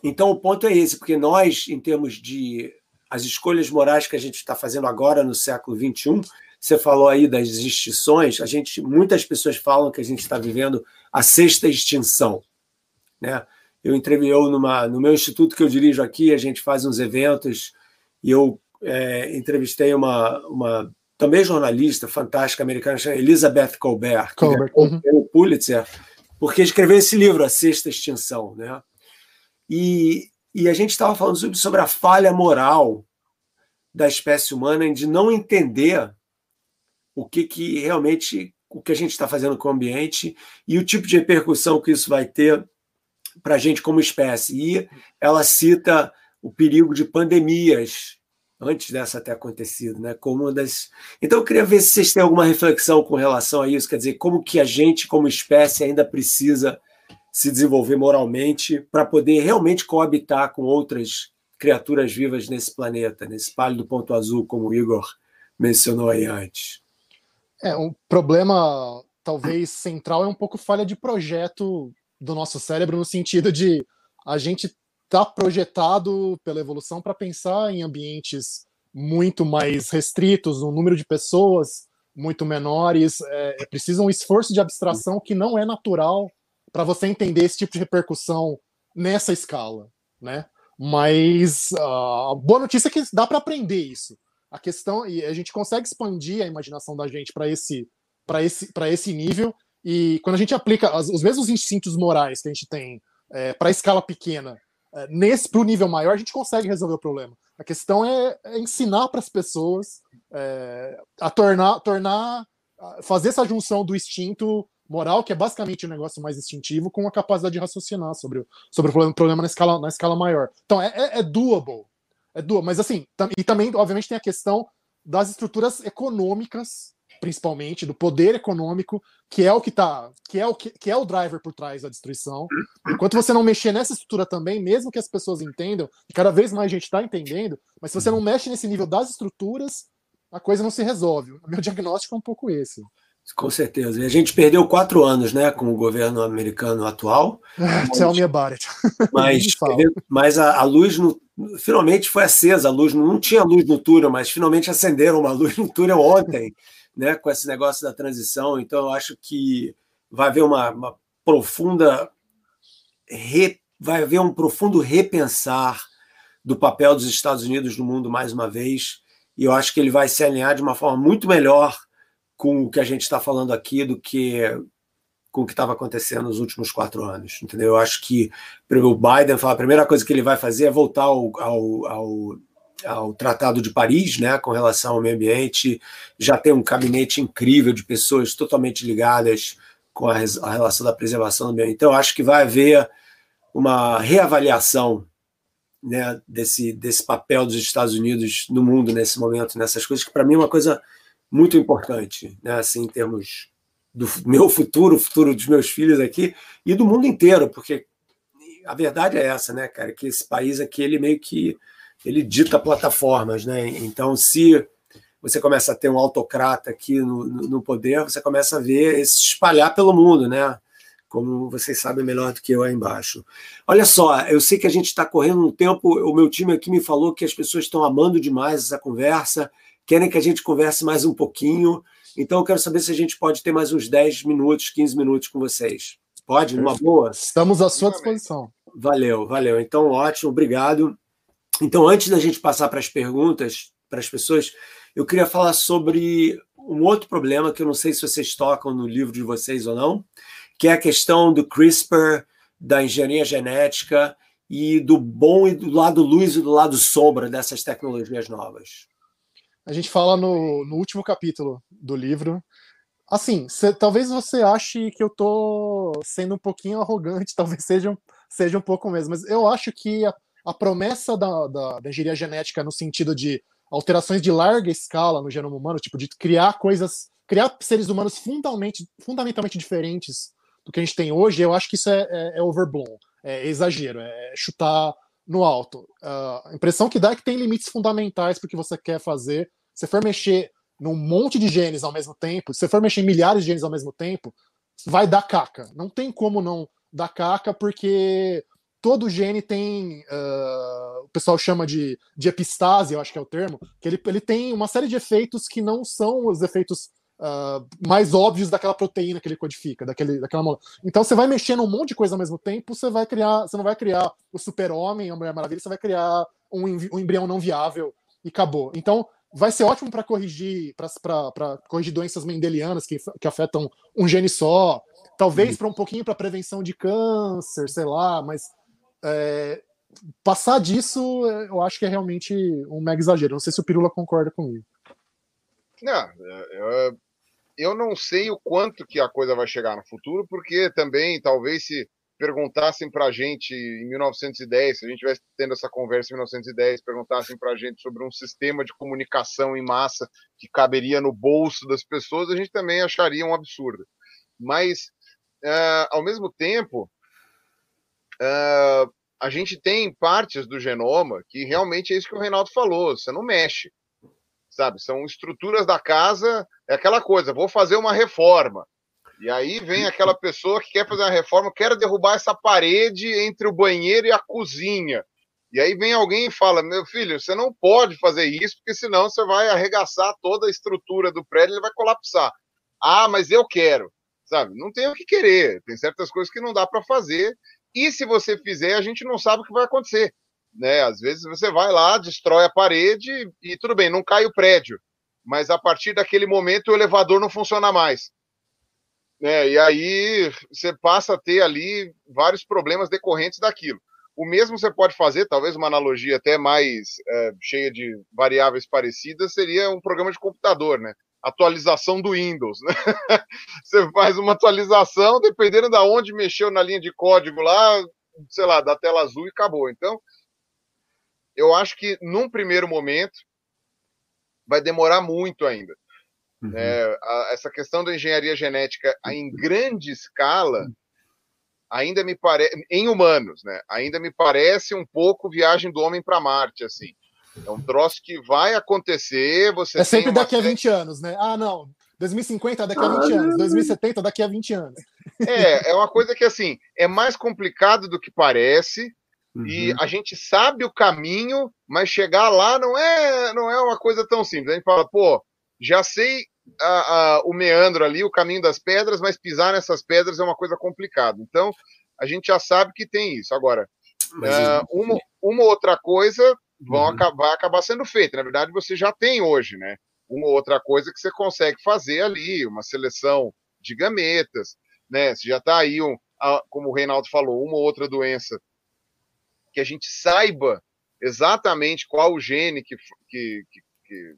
então o ponto é esse, porque nós, em termos de as escolhas morais que a gente está fazendo agora no século XXI, você falou aí das extinções, a gente, muitas pessoas falam que a gente está vivendo a sexta extinção. Né? Eu entrevistei numa, no meu instituto que eu dirijo aqui, a gente faz uns eventos e eu é, entrevistei uma, uma também jornalista fantástica americana, Elizabeth Colbert, Colbert. que uhum. o Pulitzer, porque escreveu esse livro, A Sexta Extinção. Né? E, e a gente estava falando sobre, sobre a falha moral da espécie humana de não entender o que, que realmente o que a gente está fazendo com o ambiente e o tipo de repercussão que isso vai ter para a gente como espécie. E ela cita o perigo de pandemias antes dessa ter acontecido, né? Como das. Então eu queria ver se vocês têm alguma reflexão com relação a isso, quer dizer, como que a gente como espécie ainda precisa se desenvolver moralmente para poder realmente coabitar com outras criaturas vivas nesse planeta, nesse pálido ponto azul, como o Igor mencionou aí antes. É, um problema talvez central é um pouco falha de projeto do nosso cérebro no sentido de a gente tá projetado pela evolução para pensar em ambientes muito mais restritos, um número de pessoas muito menores, é, é preciso um esforço de abstração que não é natural para você entender esse tipo de repercussão nessa escala, né? Mas uh, a boa notícia é que dá para aprender isso. A questão e a gente consegue expandir a imaginação da gente para esse para esse para esse nível e quando a gente aplica as, os mesmos instintos morais que a gente tem é, para a escala pequena, é, nesse para o nível maior, a gente consegue resolver o problema. A questão é, é ensinar para as pessoas é, a tornar, tornar, fazer essa junção do instinto moral, que é basicamente um negócio mais instintivo, com a capacidade de raciocinar sobre o, sobre o problema na escala, na escala maior. Então, é, é, é doable. É doable. Mas, assim, e também, obviamente, tem a questão das estruturas econômicas, principalmente, do poder econômico, que é o que tá, que é o que, que é o driver por trás da destruição. Enquanto você não mexer nessa estrutura também, mesmo que as pessoas entendam, e cada vez mais gente está entendendo, mas se você não mexe nesse nível das estruturas, a coisa não se resolve. O meu diagnóstico é um pouco esse. Com certeza. E a gente perdeu quatro anos né, com o governo americano atual. Tell me about it. Mas, mas a, a luz no, finalmente foi acesa, a luz não tinha luz no túnel, mas finalmente acenderam uma luz no túnel ontem, né, com esse negócio da transição. Então, eu acho que vai haver uma, uma profunda. Re, vai haver um profundo repensar do papel dos Estados Unidos no mundo mais uma vez. E eu acho que ele vai se alinhar de uma forma muito melhor com o que a gente está falando aqui do que com o que estava acontecendo nos últimos quatro anos, entendeu? Eu acho que o Biden a primeira coisa que ele vai fazer é voltar ao, ao, ao, ao Tratado de Paris, né, com relação ao meio ambiente. Já tem um gabinete incrível de pessoas totalmente ligadas com a, a relação da preservação do meio. Então, eu acho que vai haver uma reavaliação né, desse, desse papel dos Estados Unidos no mundo nesse momento, nessas coisas, que para mim é uma coisa muito importante, né? assim, em termos do meu futuro, o futuro dos meus filhos aqui e do mundo inteiro, porque a verdade é essa, né, cara, que esse país aqui, ele meio que ele dita plataformas, né? Então, se você começa a ter um autocrata aqui no, no poder, você começa a ver se espalhar pelo mundo, né? Como vocês sabem melhor do que eu aí embaixo. Olha só, eu sei que a gente está correndo um tempo, o meu time aqui me falou que as pessoas estão amando demais essa conversa querem que a gente converse mais um pouquinho. Então, eu quero saber se a gente pode ter mais uns 10 minutos, 15 minutos com vocês. Pode? Numa boa? Estamos à sua disposição. Valeu, valeu. Então, ótimo, obrigado. Então, antes da gente passar para as perguntas para as pessoas, eu queria falar sobre um outro problema que eu não sei se vocês tocam no livro de vocês ou não, que é a questão do CRISPR, da engenharia genética e do bom e do lado luz e do lado sombra dessas tecnologias novas a gente fala no, no último capítulo do livro. Assim, cê, talvez você ache que eu tô sendo um pouquinho arrogante, talvez seja, seja um pouco mesmo, mas eu acho que a, a promessa da, da, da engenharia genética no sentido de alterações de larga escala no genoma humano, tipo, de criar coisas, criar seres humanos fundamentalmente, fundamentalmente diferentes do que a gente tem hoje, eu acho que isso é, é, é overblown, é exagero, é chutar no alto. Uh, a impressão que dá é que tem limites fundamentais para o que você quer fazer. Se for mexer num monte de genes ao mesmo tempo, se for mexer em milhares de genes ao mesmo tempo, vai dar caca. Não tem como não dar caca, porque todo gene tem. Uh, o pessoal chama de, de epistase, eu acho que é o termo, que ele, ele tem uma série de efeitos que não são os efeitos uh, mais óbvios daquela proteína que ele codifica, daquele, daquela molécula. Então você vai mexer num monte de coisa ao mesmo tempo, você vai criar, você não vai criar o super-homem, a Mulher Maravilha, você vai criar um, um embrião não viável e acabou. Então vai ser ótimo para corrigir para corrigir doenças mendelianas que, que afetam um gene só, talvez uhum. para um pouquinho para prevenção de câncer, sei lá, mas é, passar disso eu acho que é realmente um mega exagero. Não sei se o Pirula concorda comigo. Não, é, eu não sei o quanto que a coisa vai chegar no futuro, porque também, talvez, se perguntassem para a gente em 1910, se a gente estivesse tendo essa conversa em 1910, perguntassem para a gente sobre um sistema de comunicação em massa que caberia no bolso das pessoas, a gente também acharia um absurdo. Mas, uh, ao mesmo tempo, uh, a gente tem partes do genoma que realmente é isso que o Reinaldo falou, você não mexe sabe? São estruturas da casa, é aquela coisa, vou fazer uma reforma. E aí vem aquela pessoa que quer fazer uma reforma, quer derrubar essa parede entre o banheiro e a cozinha. E aí vem alguém e fala: Meu filho, você não pode fazer isso, porque senão você vai arregaçar toda a estrutura do prédio e ele vai colapsar. Ah, mas eu quero. Sabe? Não tem o que querer. Tem certas coisas que não dá para fazer. E se você fizer, a gente não sabe o que vai acontecer né? Às vezes você vai lá, destrói a parede e tudo bem, não cai o prédio, mas a partir daquele momento o elevador não funciona mais. Né? E aí você passa a ter ali vários problemas decorrentes daquilo. O mesmo você pode fazer, talvez uma analogia até mais é, cheia de variáveis parecidas, seria um programa de computador, né? Atualização do Windows. Né? Você faz uma atualização, dependendo de onde mexeu na linha de código lá, sei lá, da tela azul e acabou. Então, eu acho que num primeiro momento vai demorar muito ainda. Uhum. É, a, essa questão da engenharia genética em grande escala ainda me parece em humanos, né? Ainda me parece um pouco viagem do homem para Marte, assim. É um troço que vai acontecer. Você é sempre daqui série... a 20 anos, né? Ah, não. 2050 daqui a 20 ah, anos, 2070 daqui a 20 anos. É, é uma coisa que assim é mais complicado do que parece. Uhum. E a gente sabe o caminho, mas chegar lá não é não é uma coisa tão simples. A gente fala, pô, já sei a, a, o meandro ali, o caminho das pedras, mas pisar nessas pedras é uma coisa complicada. Então, a gente já sabe que tem isso. Agora, uh, uma, uma outra coisa vão uhum. acabar, acabar sendo feita. Na verdade, você já tem hoje, né? Uma outra coisa que você consegue fazer ali, uma seleção de gametas, né? Você já está aí, um, a, como o Reinaldo falou, uma outra doença que a gente saiba exatamente qual o gene que, que, que, que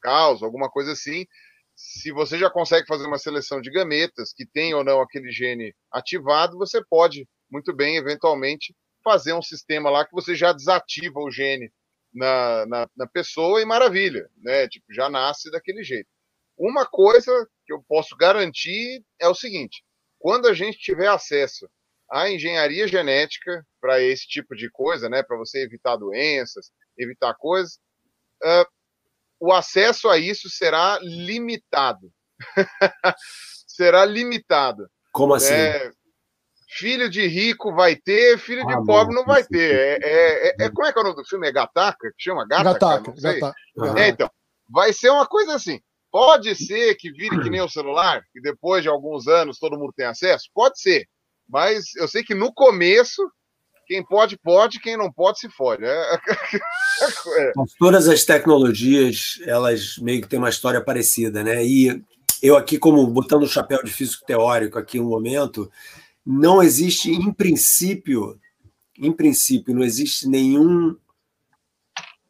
causa, alguma coisa assim. Se você já consegue fazer uma seleção de gametas que tem ou não aquele gene ativado, você pode muito bem, eventualmente, fazer um sistema lá que você já desativa o gene na, na, na, pessoa e maravilha, né? Tipo, já nasce daquele jeito. Uma coisa que eu posso garantir é o seguinte: quando a gente tiver acesso à engenharia genética para esse tipo de coisa, né? Para você evitar doenças, evitar coisas, uh, o acesso a isso será limitado. será limitado. Como assim? É, filho de rico vai ter, filho ah, de pobre não vai ter. É, é, é, é, como é que é o nome do filme? É Gataca? Que chama Gataca? Gataca, Gataca. É, então, vai ser uma coisa assim. Pode ser que vire que nem o celular, que depois de alguns anos todo mundo tem acesso? Pode ser. Mas eu sei que no começo, quem pode, pode, quem não pode, se fode. É... é. Todas as tecnologias, elas meio que têm uma história parecida, né? E eu aqui, como botando o chapéu de físico teórico aqui no momento, não existe, em princípio, em princípio, não existe nenhum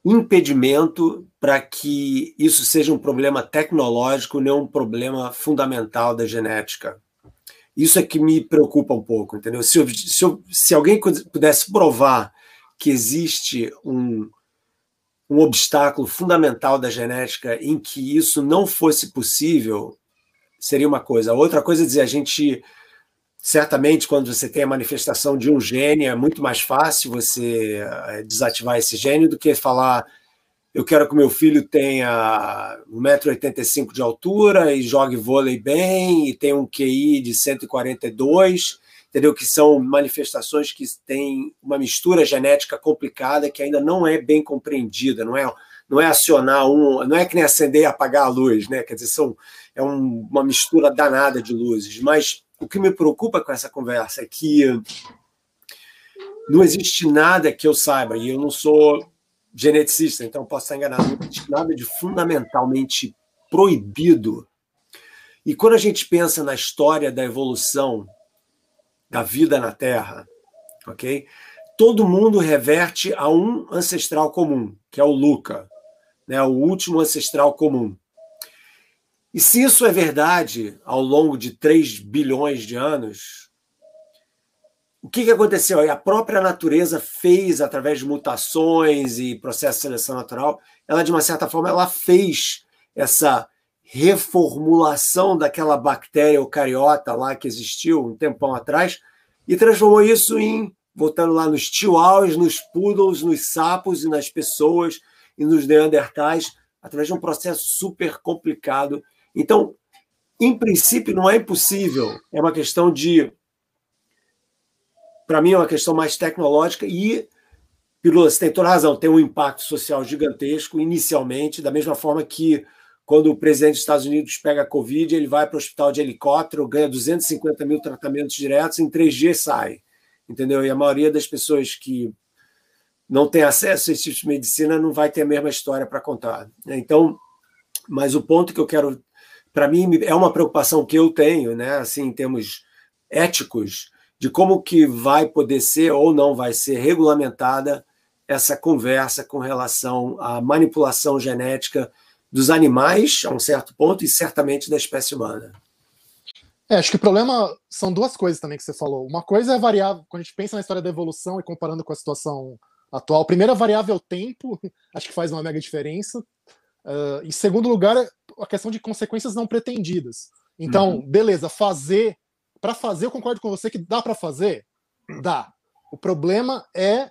impedimento para que isso seja um problema tecnológico, nem um problema fundamental da genética. Isso é que me preocupa um pouco, entendeu? Se, eu, se, eu, se alguém pudesse provar que existe um, um obstáculo fundamental da genética em que isso não fosse possível, seria uma coisa. Outra coisa é dizer, a gente Certamente, quando você tem a manifestação de um gene, é muito mais fácil você eh, desativar esse gene do que falar eu quero que meu filho tenha 1,85m de altura e jogue vôlei bem e tenha um QI de 142, entendeu? Que são manifestações que têm uma mistura genética complicada que ainda não é bem compreendida, não é, não é acionar um, não é que nem acender e apagar a luz, né? Quer dizer, são, é um, uma mistura danada de luzes, mas o que me preocupa com essa conversa é que não existe nada que eu saiba, e eu não sou geneticista, então posso estar enganado, não existe nada de fundamentalmente proibido. E quando a gente pensa na história da evolução da vida na Terra, ok? Todo mundo reverte a um ancestral comum, que é o Luca, né? o último ancestral comum. E se isso é verdade ao longo de 3 bilhões de anos, o que, que aconteceu? A própria natureza fez, através de mutações e processo de seleção natural, ela, de uma certa forma, ela fez essa reformulação daquela bactéria eucariota lá que existiu um tempão atrás e transformou isso em, voltando lá nos chihuahuas, nos poodles, nos sapos e nas pessoas e nos neandertais, através de um processo super complicado então, em princípio, não é impossível, é uma questão de. Para mim, é uma questão mais tecnológica e, Pirula, você tem toda razão, tem um impacto social gigantesco, inicialmente, da mesma forma que quando o presidente dos Estados Unidos pega a Covid, ele vai para o hospital de helicóptero, ganha 250 mil tratamentos diretos, em três dias sai. Entendeu? E a maioria das pessoas que não tem acesso a esse tipo de medicina não vai ter a mesma história para contar. Né? Então, mas o ponto que eu quero para mim é uma preocupação que eu tenho, né, assim, em termos éticos, de como que vai poder ser ou não vai ser regulamentada essa conversa com relação à manipulação genética dos animais, a um certo ponto, e certamente da espécie humana. É, acho que o problema são duas coisas também que você falou. Uma coisa é variável, quando a gente pensa na história da evolução e comparando com a situação atual. Primeiro, a variável tempo, acho que faz uma mega diferença. Uh, em segundo lugar, a questão de consequências não pretendidas. Então, uhum. beleza, fazer. Para fazer, eu concordo com você que dá para fazer? Dá. O problema é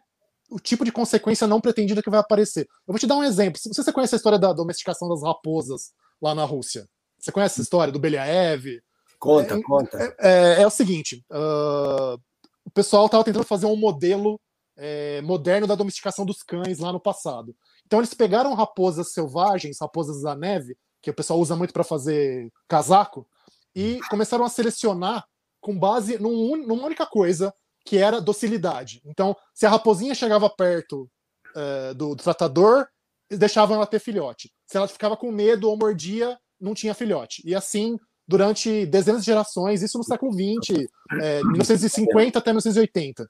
o tipo de consequência não pretendida que vai aparecer. Eu vou te dar um exemplo. Se você conhece a história da domesticação das raposas lá na Rússia, você conhece essa história do Beliaev? Conta, é, conta. É, é, é, o seguinte: uh, o pessoal estava tentando fazer um modelo é, moderno da domesticação dos cães lá no passado. Então eles pegaram raposas selvagens, raposas da neve, que o pessoal usa muito para fazer casaco, e começaram a selecionar com base num, numa única coisa, que era docilidade. Então, se a raposinha chegava perto é, do, do tratador, deixavam ela ter filhote. Se ela ficava com medo ou mordia, não tinha filhote. E assim durante dezenas de gerações, isso no século XX, é, 1950 até 1980.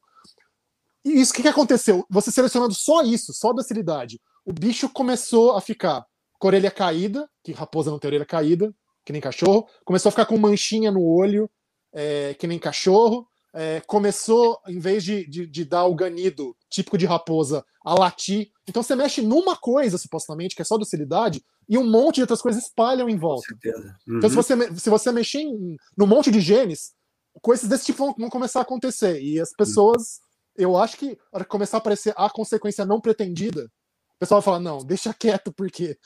E isso, o que, que aconteceu? Você selecionando só isso, só docilidade, o bicho começou a ficar com a orelha caída, que raposa não tem orelha caída, que nem cachorro, começou a ficar com manchinha no olho, é, que nem cachorro, é, começou, em vez de, de, de, dar o ganido típico de raposa, a latir. Então você mexe numa coisa, supostamente, que é só docilidade, e um monte de outras coisas espalham em volta. Com certeza. Uhum. Então, se você, se você mexer em, num monte de genes, coisas desse tipo vão, vão começar a acontecer. E as pessoas, eu acho que, que começar a aparecer a consequência não pretendida, o pessoal vai falar: não, deixa quieto, porque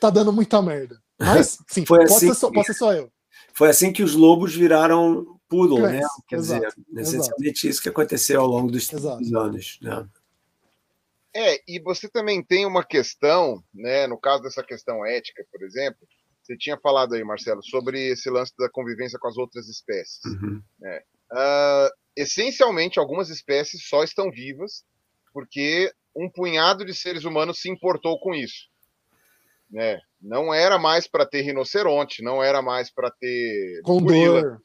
tá dando muita merda. Mas, sim, Foi pode, assim ser só, que... pode ser só eu. Foi assim que os lobos viraram poodle, né? Quer exato, dizer, essencialmente exato. isso que aconteceu ao longo dos, dos anos. Né? É, e você também tem uma questão, né? No caso dessa questão ética, por exemplo, você tinha falado aí, Marcelo, sobre esse lance da convivência com as outras espécies. Uhum. Né? Uh, essencialmente, algumas espécies só estão vivas porque um punhado de seres humanos se importou com isso. Né? Não era mais para ter rinoceronte, não era mais para ter condor, gorila,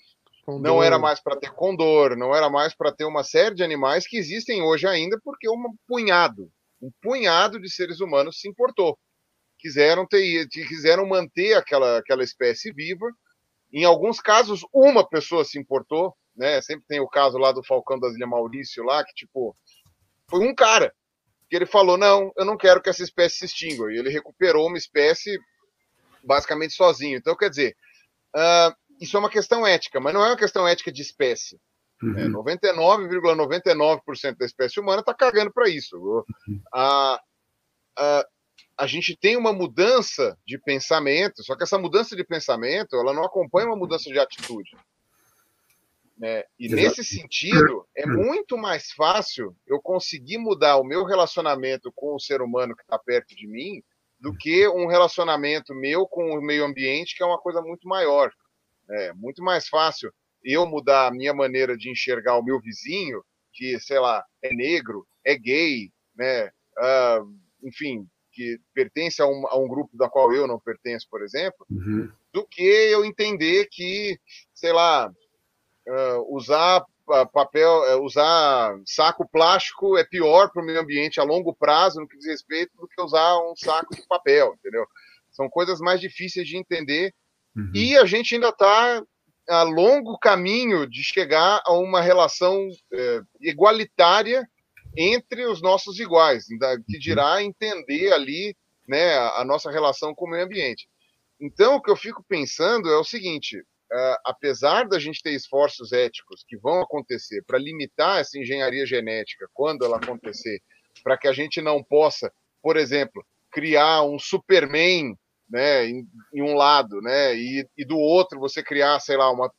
condor. não era mais para ter condor, não era mais para ter uma série de animais que existem hoje ainda porque um punhado, um punhado de seres humanos se importou. Quiseram ter, quiseram manter aquela, aquela espécie viva. Em alguns casos, uma pessoa se importou, né? Sempre tem o caso lá do Falcão das Ilhas Maurício lá, que tipo, foi um cara que ele falou: não, eu não quero que essa espécie se extingua. E ele recuperou uma espécie basicamente sozinho. Então, quer dizer, uh, isso é uma questão ética, mas não é uma questão ética de espécie. Uhum. 99,99% ,99 da espécie humana está cagando para isso. Uhum. A, a, a gente tem uma mudança de pensamento, só que essa mudança de pensamento ela não acompanha uma mudança de atitude. Né? E Exato. nesse sentido, é uhum. muito mais fácil eu conseguir mudar o meu relacionamento com o ser humano que está perto de mim do que um relacionamento meu com o meio ambiente, que é uma coisa muito maior. É muito mais fácil eu mudar a minha maneira de enxergar o meu vizinho, que, sei lá, é negro, é gay, né? Uh, enfim, que pertence a um, a um, grupo da qual eu não pertenço, por exemplo, uhum. do que eu entender que, sei lá, uh, usar papel, uh, usar saco plástico é pior para o meio ambiente a longo prazo no que diz respeito do que usar um saco de papel, entendeu? São coisas mais difíceis de entender uhum. e a gente ainda está a longo caminho de chegar a uma relação é, igualitária entre os nossos iguais, que uhum. dirá entender ali né, a, nossa relação com o meio ambiente. Então, o que eu fico pensando é o seguinte: uh, apesar da gente ter esforços éticos que vão acontecer para limitar essa engenharia genética quando ela acontecer, para que a gente não possa, por exemplo, criar um Superman né, em, em um lado, né, e, e, do outro você criar, sei lá, uma,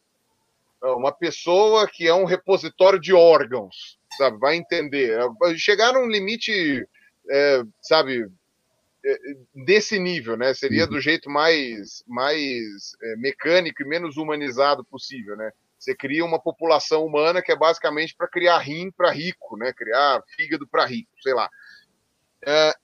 uma pessoa que é um repositório de órgãos, sabe, vai entender. Chegar num limite, é, sabe, desse nível, né, seria uhum. do jeito mais, mais é, mecânico e menos humanizado possível, né. Você cria uma população humana que é basicamente para criar rim para rico, né, criar fígado para rico, sei lá. É,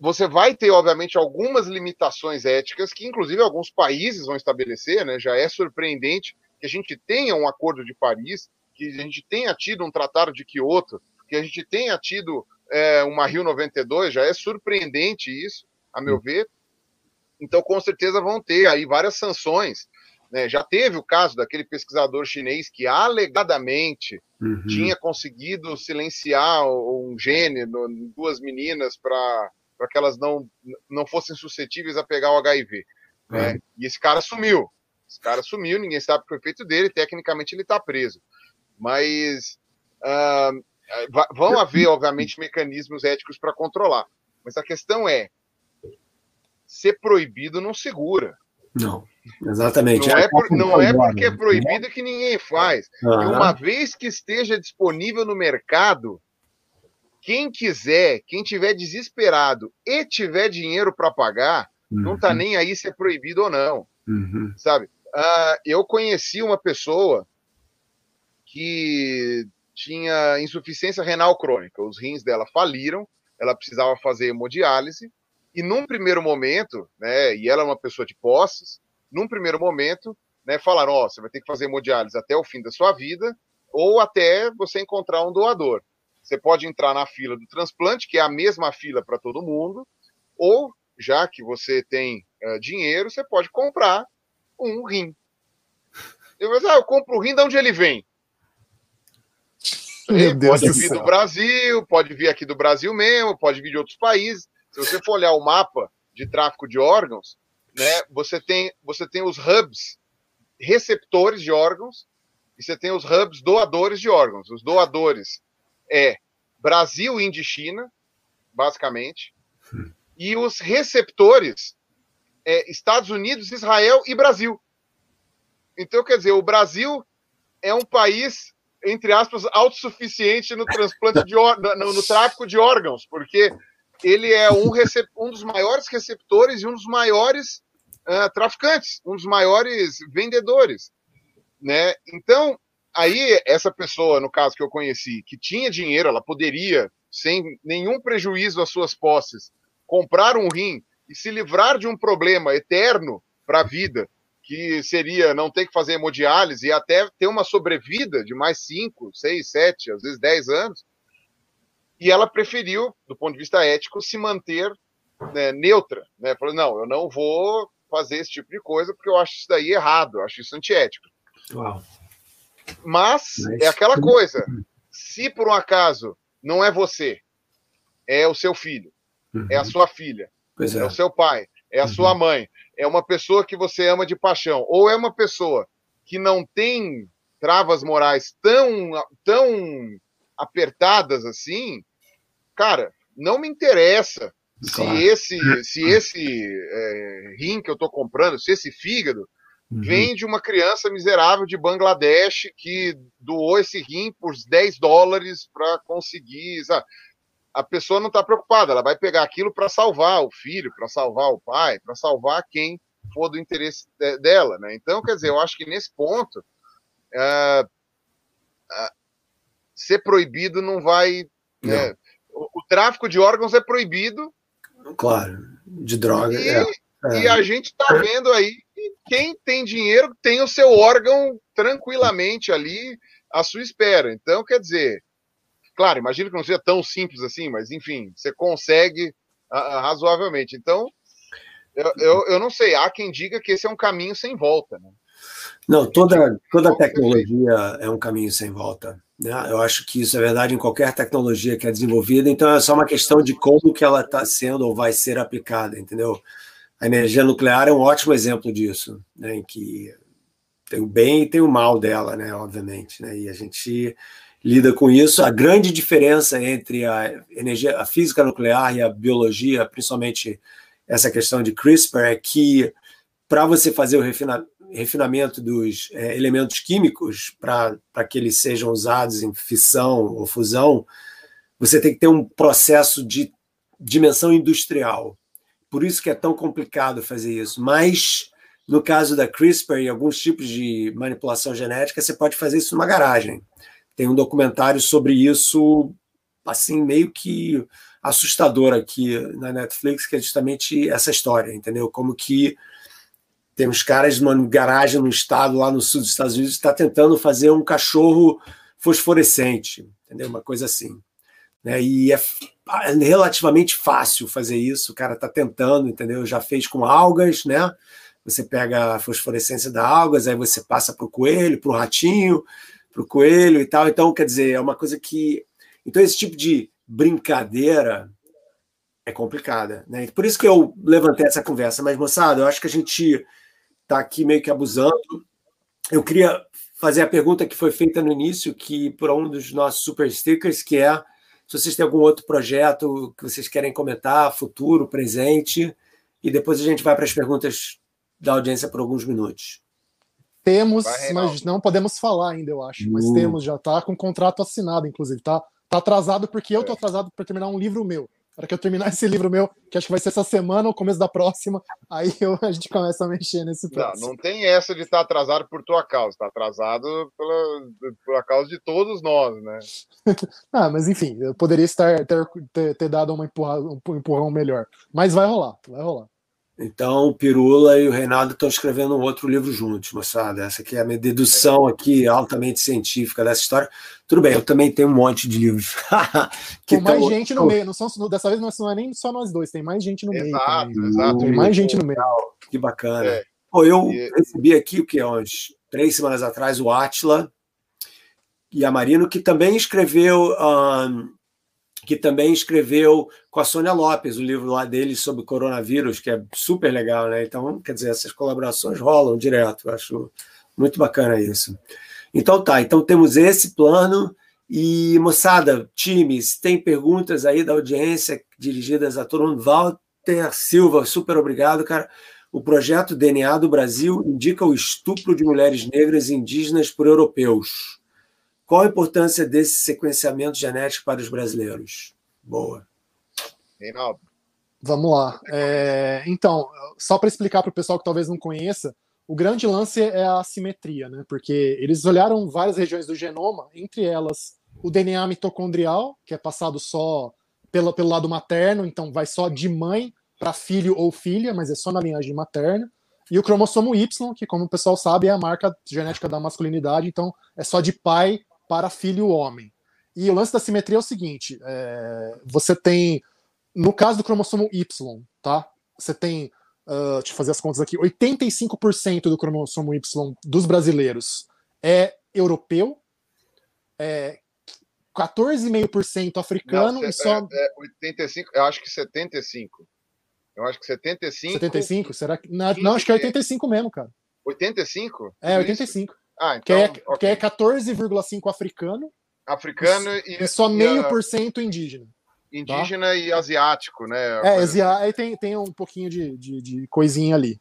você vai ter, obviamente, algumas limitações éticas que, inclusive, alguns países vão estabelecer, né? Já é surpreendente que a gente tenha um acordo de Paris, que a gente tenha tido um tratado de Kyoto, que a gente tenha tido é, uma Rio 92, já é surpreendente isso, a meu ver. Então, com certeza vão ter aí várias sanções. Né? Já teve o caso daquele pesquisador chinês que alegadamente uhum. tinha conseguido silenciar um gene duas meninas para que elas não, não fossem suscetíveis a pegar o HIV. Né? E esse cara sumiu. Esse cara sumiu, ninguém sabe o que foi feito dele, tecnicamente ele está preso. Mas uh, vão haver, obviamente, mecanismos éticos para controlar. Mas a questão é: ser proibido não segura. Não, exatamente. Não é, por, não é porque é proibido que ninguém faz. Uhum. uma vez que esteja disponível no mercado, quem quiser, quem tiver desesperado e tiver dinheiro para pagar, uhum. não está nem aí se é proibido ou não. Uhum. Sabe? Uh, eu conheci uma pessoa que tinha insuficiência renal crônica. Os rins dela faliram, ela precisava fazer hemodiálise e num primeiro momento, né, e ela é uma pessoa de posses, num primeiro momento, né, falaram, ó, oh, você vai ter que fazer hemodiálise até o fim da sua vida, ou até você encontrar um doador. Você pode entrar na fila do transplante, que é a mesma fila para todo mundo, ou, já que você tem uh, dinheiro, você pode comprar um rim. Eu dizer, ah, eu compro o rim, de onde ele vem? Pode vir do Brasil, pode vir aqui do Brasil mesmo, pode vir de outros países. Se você for olhar o mapa de tráfico de órgãos, né, você tem, você tem os hubs receptores de órgãos e você tem os hubs doadores de órgãos. Os doadores é Brasil, Índia e China, basicamente. E os receptores é Estados Unidos, Israel e Brasil. Então, quer dizer, o Brasil é um país, entre aspas, autossuficiente no transplante de no, no tráfico de órgãos, porque ele é um, um dos maiores receptores e um dos maiores uh, traficantes, um dos maiores vendedores, né? Então, aí essa pessoa, no caso que eu conheci, que tinha dinheiro, ela poderia, sem nenhum prejuízo às suas posses, comprar um rim e se livrar de um problema eterno para a vida, que seria não ter que fazer hemodiálise e até ter uma sobrevida de mais 5, 6, 7, às vezes 10 anos, e ela preferiu, do ponto de vista ético, se manter né, neutra. Né? Falou, não, eu não vou fazer esse tipo de coisa porque eu acho isso daí errado, eu acho isso antiético. Uau. Mas, é aquela coisa, se por um acaso não é você, é o seu filho, uhum. é a sua filha, é. é. o seu pai, é a uhum. sua mãe, é uma pessoa que você ama de paixão, ou é uma pessoa que não tem travas morais tão, tão apertadas assim, cara, não me interessa claro. se esse, se esse é, rim que eu estou comprando, se esse fígado uhum. vem de uma criança miserável de Bangladesh que doou esse rim por 10 dólares para conseguir. Sabe? A pessoa não está preocupada, ela vai pegar aquilo para salvar o filho, para salvar o pai, para salvar quem for do interesse de, dela. Né? Então, quer dizer, eu acho que nesse ponto. Uh, uh, ser proibido não vai. Né? O, o, tráfico de órgãos é proibido. Claro, de droga. E, é, é. e a gente está vendo aí que quem tem dinheiro tem o seu órgão tranquilamente ali à sua espera. Então, quer dizer, claro, imagino que não seja tão simples assim, mas enfim, você consegue uh, razoavelmente. Então, eu, eu, eu, não sei, há quem diga que esse é um caminho sem volta. Né? Não, toda, toda tecnologia é um caminho sem volta. Né? Eu acho que isso é verdade em qualquer tecnologia que é desenvolvida, então é só uma questão de como que ela está sendo ou vai ser aplicada, entendeu? A energia nuclear é um ótimo exemplo disso, né? em que tem o bem e tem o mal dela, né? obviamente, né? e a gente lida com isso. A grande diferença entre a energia, a física nuclear e a biologia, principalmente essa questão de CRISPR, é que para você fazer o refinamento refinamento dos é, elementos químicos para que eles sejam usados em fissão ou fusão, você tem que ter um processo de dimensão industrial. Por isso que é tão complicado fazer isso. Mas no caso da CRISPR e alguns tipos de manipulação genética, você pode fazer isso numa garagem. Tem um documentário sobre isso, assim, meio que assustador aqui na Netflix, que é justamente essa história, entendeu? Como que temos caras numa garagem no estado, lá no sul dos Estados Unidos, está tentando fazer um cachorro fosforescente, entendeu? Uma coisa assim. Né? E é relativamente fácil fazer isso, o cara está tentando, entendeu? Já fez com algas, né? Você pega a fosforescência da algas, aí você passa para o coelho, para o ratinho, para o coelho e tal. Então, quer dizer, é uma coisa que. Então, esse tipo de brincadeira é complicada. Né? Por isso que eu levantei essa conversa. Mas, moçada, eu acho que a gente está aqui meio que abusando. Eu queria fazer a pergunta que foi feita no início, que por um dos nossos super stickers, que é se vocês têm algum outro projeto que vocês querem comentar, futuro, presente, e depois a gente vai para as perguntas da audiência por alguns minutos. Temos, vai, mas não podemos falar ainda, eu acho. Uh. Mas temos, já está com contrato assinado, inclusive. Tá, tá atrasado porque eu tô é. atrasado para terminar um livro meu para que eu terminar esse livro meu, que acho que vai ser essa semana ou começo da próxima, aí eu, a gente começa a mexer nesse processo. Não, não tem essa de estar tá atrasado por tua causa, está atrasado pela, pela causa de todos nós, né? ah, mas enfim, eu poderia estar ter, ter, ter dado uma empurrão, um empurrão melhor. Mas vai rolar, vai rolar. Então, o Pirula e o Reinaldo estão escrevendo um outro livro juntos, moçada. Essa aqui é a minha dedução aqui, altamente científica dessa história. Tudo bem, eu também tenho um monte de livros. que mais tão... gente no meio. Não são, dessa vez não é nem só nós dois, tem mais gente no exato, meio. Também. Exato, Tem mais gente no meio. Que bacana. É. Pô, eu e... recebi aqui, o que é, uns três semanas atrás, o Atila e a Marino, que também escreveu um, que também escreveu com a Sônia Lopes o livro lá dele sobre coronavírus, que é super legal, né? Então, quer dizer, essas colaborações rolam direto, eu acho muito bacana isso. Então tá, então temos esse plano e moçada, times, tem perguntas aí da audiência dirigidas a todo mundo. Walter Silva, super obrigado, cara. O projeto DNA do Brasil indica o estupro de mulheres negras e indígenas por europeus. Qual a importância desse sequenciamento genético para os brasileiros? Boa. Reinaldo. Vamos lá. É, então, só para explicar para o pessoal que talvez não conheça, o grande lance é a assimetria, né? Porque eles olharam várias regiões do genoma, entre elas o DNA mitocondrial, que é passado só pelo, pelo lado materno, então vai só de mãe para filho ou filha, mas é só na linhagem materna. E o cromossomo Y, que, como o pessoal sabe, é a marca genética da masculinidade, então é só de pai para filho homem. E o lance da simetria é o seguinte: é, você tem, no caso do cromossomo Y, tá? Você tem, uh, deixa eu fazer as contas aqui, 85% do cromossomo Y dos brasileiros é europeu, é 14,5% africano Não, e só. É, é 85, eu acho que 75. Eu acho que 75. 75? Será que. Não, não acho que é 85 mesmo, cara. 85? É, 85. Isso? Ah, então. Que é, okay. é 14,5 africano. Africano e. E só meio por cento indígena. Indígena tá? e asiático, né? É, asiático, aí tem, tem um pouquinho de, de, de coisinha ali.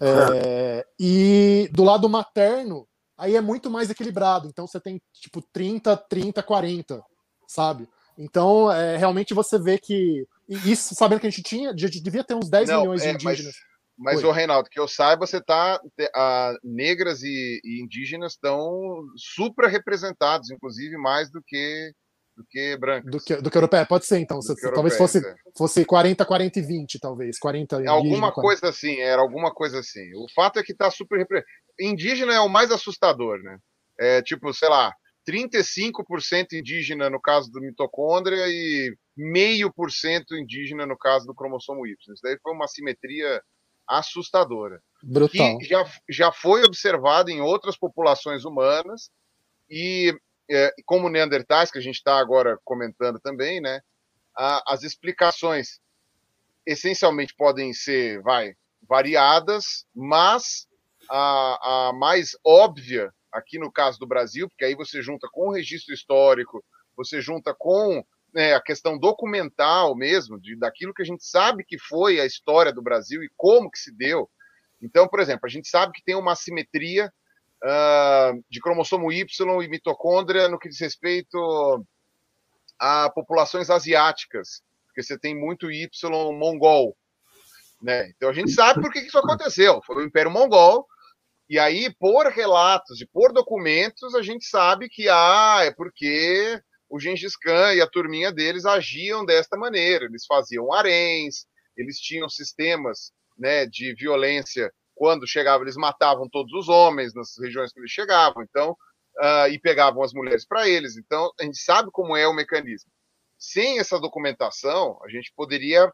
É, e do lado materno, aí é muito mais equilibrado. Então você tem tipo 30, 30, 40, sabe? Então, é, realmente você vê que. Isso, sabendo que a gente tinha, a gente devia ter uns 10 Não, milhões de é, indígenas. Mas mas, o Reinaldo, que eu saiba, você tá. A, negras e, e indígenas estão supra representados, inclusive mais do que do que brancas. Do que, do que europeia, pode ser, então. Talvez fosse, é. fosse 40, 40 e 20, talvez. 40 indígena, Alguma 40. coisa assim, era alguma coisa assim. O fato é que está super representado. Indígena é o mais assustador, né? É tipo, sei lá, 35% indígena no caso do mitocôndria e meio por cento indígena no caso do cromossomo Y. Isso daí foi uma simetria assustadora. Brutal. Que já, já foi observado em outras populações humanas e, é, como neandertais, que a gente está agora comentando também, né, a, as explicações essencialmente podem ser, vai, variadas, mas a, a mais óbvia aqui no caso do Brasil, porque aí você junta com o registro histórico, você junta com né, a questão documental mesmo, de, daquilo que a gente sabe que foi a história do Brasil e como que se deu. Então, por exemplo, a gente sabe que tem uma assimetria uh, de cromossomo Y e mitocôndria no que diz respeito a populações asiáticas, porque você tem muito Y mongol. Né? Então a gente sabe por que isso aconteceu. Foi o Império Mongol, e aí, por relatos e por documentos, a gente sabe que ah, é porque o Gengis Khan e a turminha deles agiam desta maneira. Eles faziam haréns, eles tinham sistemas né, de violência. Quando chegavam, eles matavam todos os homens nas regiões que eles chegavam, então, uh, e pegavam as mulheres para eles. Então, a gente sabe como é o mecanismo. sem essa documentação, a gente poderia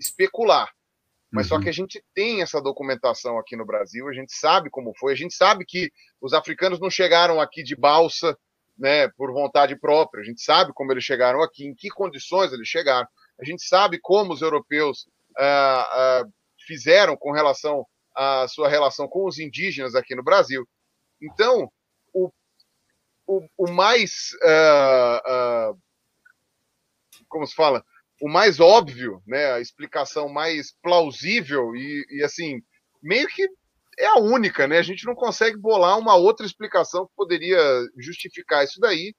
especular. Mas uhum. só que a gente tem essa documentação aqui no Brasil, a gente sabe como foi, a gente sabe que os africanos não chegaram aqui de balsa, né, por vontade própria, a gente sabe como eles chegaram aqui, em que condições eles chegaram, a gente sabe como os europeus uh, uh, fizeram com relação à sua relação com os indígenas aqui no Brasil. Então, o, o, o mais. Uh, como se fala? O mais óbvio, né, a explicação mais plausível e, e, assim, meio que é a única, né? A gente não consegue bolar uma outra explicação que poderia justificar isso daí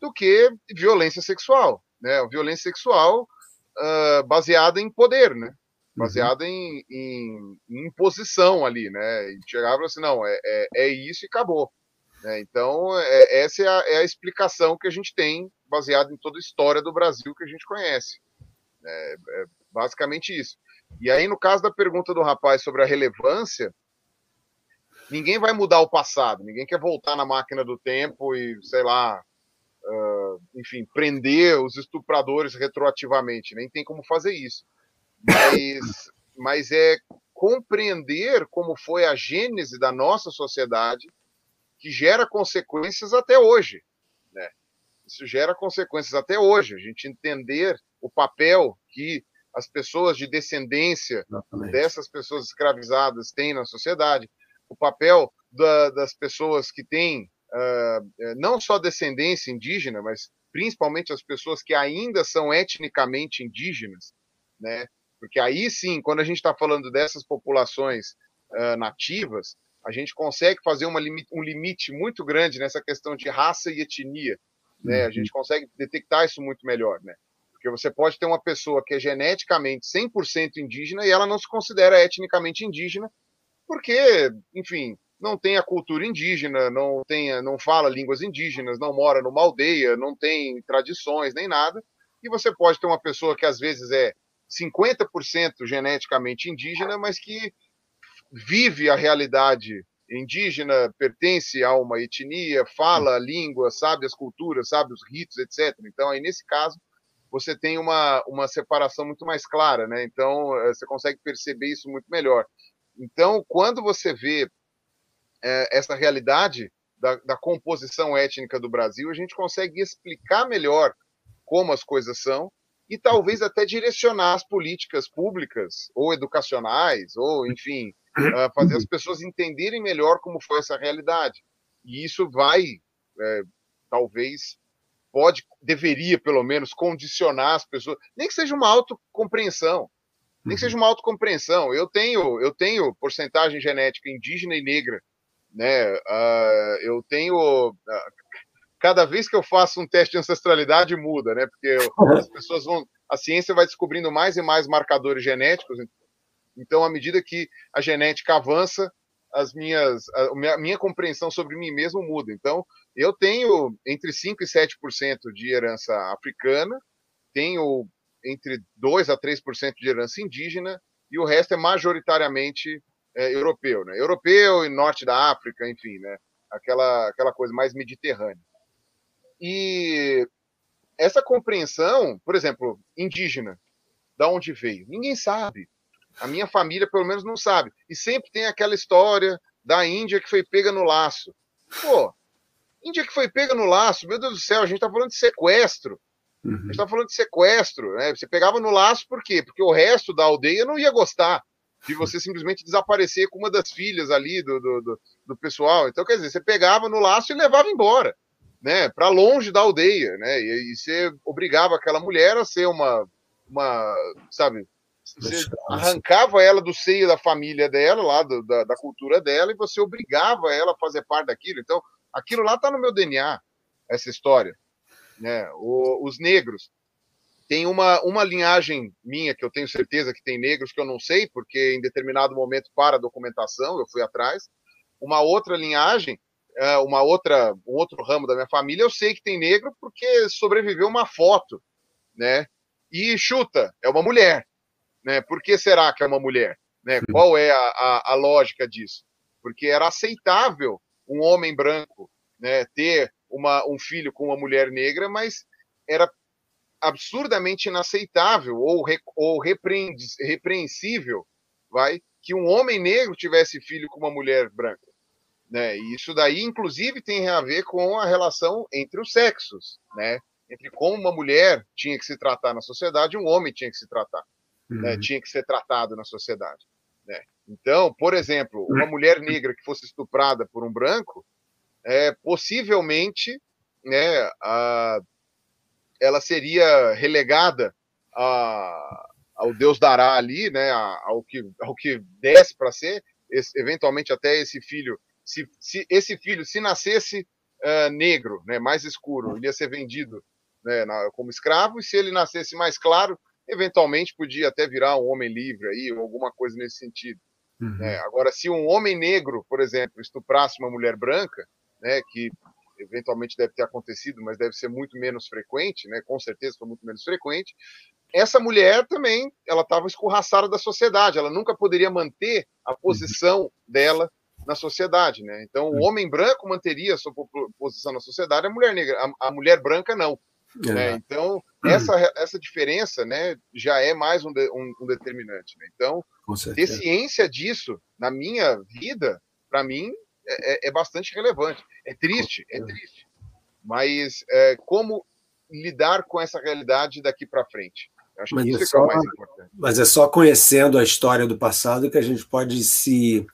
do que violência sexual, né? Violência sexual uh, baseada em poder, né? Uhum. Baseada uhum. em, em, em, imposição ali, né? E chegava assim, não, é, é, é isso e acabou. Né? Então, é, essa é a, é a, explicação que a gente tem, baseada em toda a história do Brasil que a gente conhece. É, é basicamente isso. E aí, no caso da pergunta do rapaz sobre a relevância, ninguém vai mudar o passado, ninguém quer voltar na máquina do tempo e, sei lá, uh, enfim, prender os estupradores retroativamente, nem tem como fazer isso. Mas, mas é compreender como foi a gênese da nossa sociedade que gera consequências até hoje. Né? Isso gera consequências até hoje. A gente entender o papel que as pessoas de descendência Exatamente. dessas pessoas escravizadas têm na sociedade, o papel da, das pessoas que têm uh, não só descendência indígena, mas principalmente as pessoas que ainda são etnicamente indígenas, né? Porque aí sim, quando a gente está falando dessas populações uh, nativas, a gente consegue fazer limite, um limite muito grande nessa questão de raça e etnia. Né? A uhum. gente consegue detectar isso muito melhor. Né? Porque você pode ter uma pessoa que é geneticamente 100% indígena e ela não se considera etnicamente indígena, porque, enfim, não tem a cultura indígena, não tem, não fala línguas indígenas, não mora numa aldeia, não tem tradições nem nada. E você pode ter uma pessoa que às vezes é 50% geneticamente indígena, mas que vive a realidade indígena, pertence a uma etnia, fala a língua, sabe as culturas, sabe os ritos, etc. Então, aí nesse caso, você tem uma, uma separação muito mais clara, né? Então, eh, você consegue perceber isso muito melhor. Então, quando você vê é, essa realidade da, da, composição étnica do Brasil, a gente consegue explicar melhor como as coisas são e talvez até direcionar as políticas públicas ou educacionais, ou, enfim, uh, fazer as pessoas entenderem melhor como foi essa realidade. E isso vai, é, talvez, pode, deveria pelo menos condicionar as pessoas, nem que seja uma autocompreensão nem que seja uma autocompreensão. Eu tenho, eu tenho porcentagem genética indígena e negra, né? Uh, eu tenho uh, cada vez que eu faço um teste de ancestralidade muda, né? Porque as pessoas vão, a ciência vai descobrindo mais e mais marcadores genéticos. Então, à medida que a genética avança, as minhas, a minha, minha compreensão sobre mim mesmo muda. Então, eu tenho entre 5 e 7% de herança africana, tenho entre 2 a 3% de herança indígena e o resto é majoritariamente é, europeu, né? Europeu e norte da África, enfim, né? Aquela, aquela coisa mais mediterrânea. E essa compreensão, por exemplo, indígena, da onde veio? Ninguém sabe. A minha família, pelo menos, não sabe. E sempre tem aquela história da Índia que foi pega no laço. Pô, Índia que foi pega no laço, meu Deus do céu, a gente está falando de sequestro. Uhum. A gente está falando de sequestro, né? Você pegava no laço por quê? Porque o resto da aldeia não ia gostar de você simplesmente desaparecer com uma das filhas ali do, do, do, do pessoal. Então, quer dizer, você pegava no laço e levava embora, né? Para longe da aldeia, né? E, e, você obrigava aquela mulher a ser uma, uma sabe? Você arrancava ela do seio da família dela, lá do, da, da cultura dela, e você obrigava ela a fazer parte daquilo. Então, aquilo lá está no meu DNA, essa história né? O, os negros. Tem uma, uma linhagem minha que eu tenho certeza que tem negros que eu não sei, porque em determinado momento para a documentação eu fui atrás. Uma outra linhagem, é, uma outra, um outro ramo da minha família, eu sei que tem negro porque sobreviveu uma foto, né? E chuta, é uma mulher, né? Por que será que é uma mulher? Né? Qual é a, a, a lógica disso? Porque era aceitável um homem branco né, ter uma, um filho com uma mulher negra, mas era absurdamente inaceitável ou, re, ou repreensível, vai, que um homem negro tivesse filho com uma mulher branca. Né? E isso daí, inclusive, tem a ver com a relação entre os sexos, né? Entre como uma mulher tinha que se tratar na sociedade um homem tinha que se tratar, né? uhum. né? Tinha que ser tratado na sociedade, né? Então, por exemplo, uma mulher negra que fosse estuprada por um branco, é, possivelmente, né, a, ela seria relegada a, ao Deus dará ali, né, ao que, ao que desce para ser, esse, eventualmente até esse filho, se, se esse filho se nascesse uh, negro, né, mais escuro, ele ia ser vendido né, na, como escravo, e se ele nascesse mais claro, eventualmente podia até virar um homem livre aí, ou alguma coisa nesse sentido. Uhum. Né? Agora, se um homem negro, por exemplo, estuprasse uma mulher branca, né, que eventualmente deve ter acontecido, mas deve ser muito menos frequente, né, com certeza foi muito menos frequente, essa mulher também, ela estava escorraçada da sociedade, ela nunca poderia manter a uhum. posição dela na sociedade, né? Então, o uhum. homem branco manteria a sua posição na sociedade, a mulher negra, a, a mulher branca não. É. Né? Então, essa, essa diferença né, já é mais um, de, um, um determinante. Né? Então, ter ciência disso na minha vida, para mim, é, é, é, bastante relevante. É triste, é triste. Mas é, como lidar com essa realidade daqui para frente? Acho mas que isso é, só, é o mais importante. Mas é só conhecendo a história do passado que a gente pode se,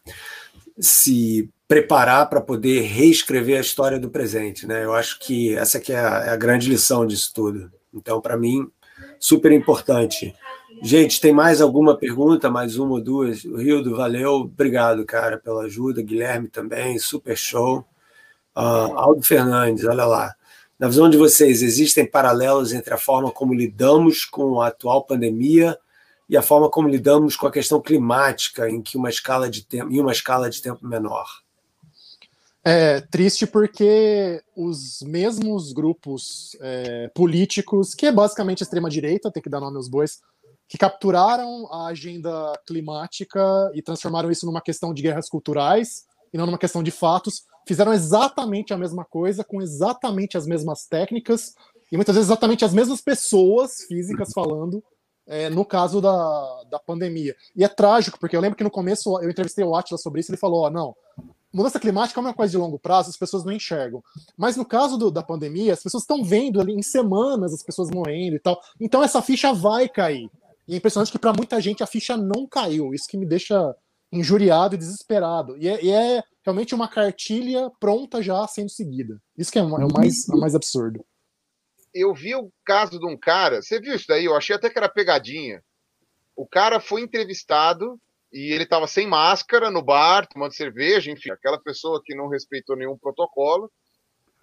se preparar para poder reescrever a história do presente. Né? Eu acho que essa que é a, é a grande lição disso tudo. Então, para mim, super importante. Gente, tem mais alguma pergunta? Mais uma ou duas? Rildo, valeu. Obrigado, cara, pela ajuda. Guilherme também, super show. Uh, Aldo Fernandes, olha lá. Na visão de vocês, existem paralelos entre a forma como lidamos com a atual pandemia e a forma como lidamos com a questão climática em que uma escala de tempo, em uma escala de tempo menor? É triste porque os mesmos grupos é, políticos, que é basicamente extrema-direita, tem que dar nome aos bois, que capturaram a agenda climática e transformaram isso numa questão de guerras culturais e não numa questão de fatos, fizeram exatamente a mesma coisa, com exatamente as mesmas técnicas e muitas vezes exatamente as mesmas pessoas físicas falando, é, no caso da, da pandemia. E é trágico, porque eu lembro que no começo eu entrevistei o Atlas sobre isso, ele falou: ó, não, mudança climática é uma coisa de longo prazo, as pessoas não enxergam. Mas no caso do, da pandemia, as pessoas estão vendo ali em semanas as pessoas morrendo e tal. Então essa ficha vai cair. E é impressionante que para muita gente a ficha não caiu. Isso que me deixa injuriado e desesperado. E é, e é realmente uma cartilha pronta já sendo seguida. Isso que é, é o mais, é mais absurdo. Eu vi o caso de um cara, você viu isso daí? Eu achei até que era pegadinha. O cara foi entrevistado e ele estava sem máscara no bar, tomando cerveja, enfim, aquela pessoa que não respeitou nenhum protocolo.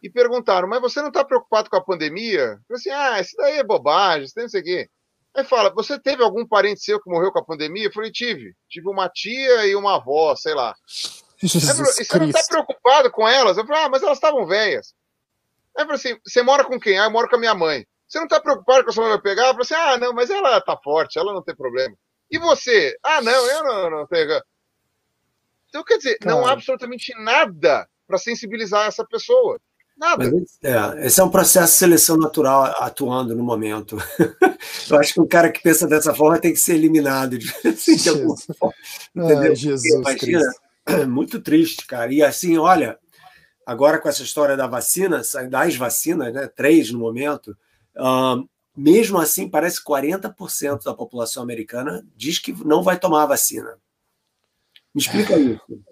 E perguntaram, mas você não está preocupado com a pandemia? Eu falei assim, ah, isso daí é bobagem, isso daí não sei o quê. Aí fala, você teve algum parente seu que morreu com a pandemia? Eu falei, tive. Tive uma tia e uma avó, sei lá. Jesus e você não está preocupado com elas? Eu falei, ah, mas elas estavam velhas. Aí eu falei assim, você mora com quem? Ah, eu moro com a minha mãe. Você não está preocupado que a sua mãe vai pegar? Eu falei assim, ah, não, mas ela está forte, ela não tem problema. E você? Ah, não, eu não, não tenho. Então, quer dizer, Cara. não há absolutamente nada para sensibilizar essa pessoa. Nada. Mas, é, esse é um processo de seleção natural atuando no momento. Eu acho que um cara que pensa dessa forma tem que ser eliminado de, assim, de alguma forma. Entendeu? Ai, Jesus Imagina, Cristo. muito triste, cara. E assim, olha, agora com essa história da vacina, das vacinas, né? Três no momento. Um, mesmo assim, parece que 40% da população americana diz que não vai tomar a vacina. Me explica é. isso.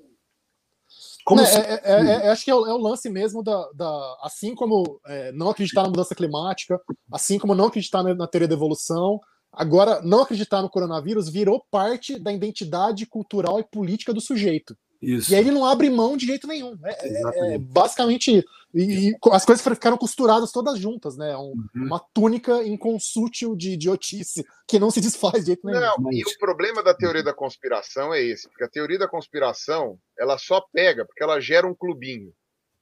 Como é, se... é, é, é, acho que é o, é o, lance mesmo da. da assim como não acreditar na mudança climática, assim como não acreditar na, na teoria da evolução, agora não acreditar no coronavírus virou parte da identidade cultural e política do sujeito. Isso. E aí ele não abre mão de jeito nenhum. É, é, é basicamente. E, e, as coisas ficaram costuradas todas juntas, né? Um, uhum. Uma túnica inconsútil de idiotice que não se desfaz de jeito nenhum. Não, e o problema da teoria da conspiração é esse, porque a teoria da conspiração ela só pega porque ela gera um clubinho.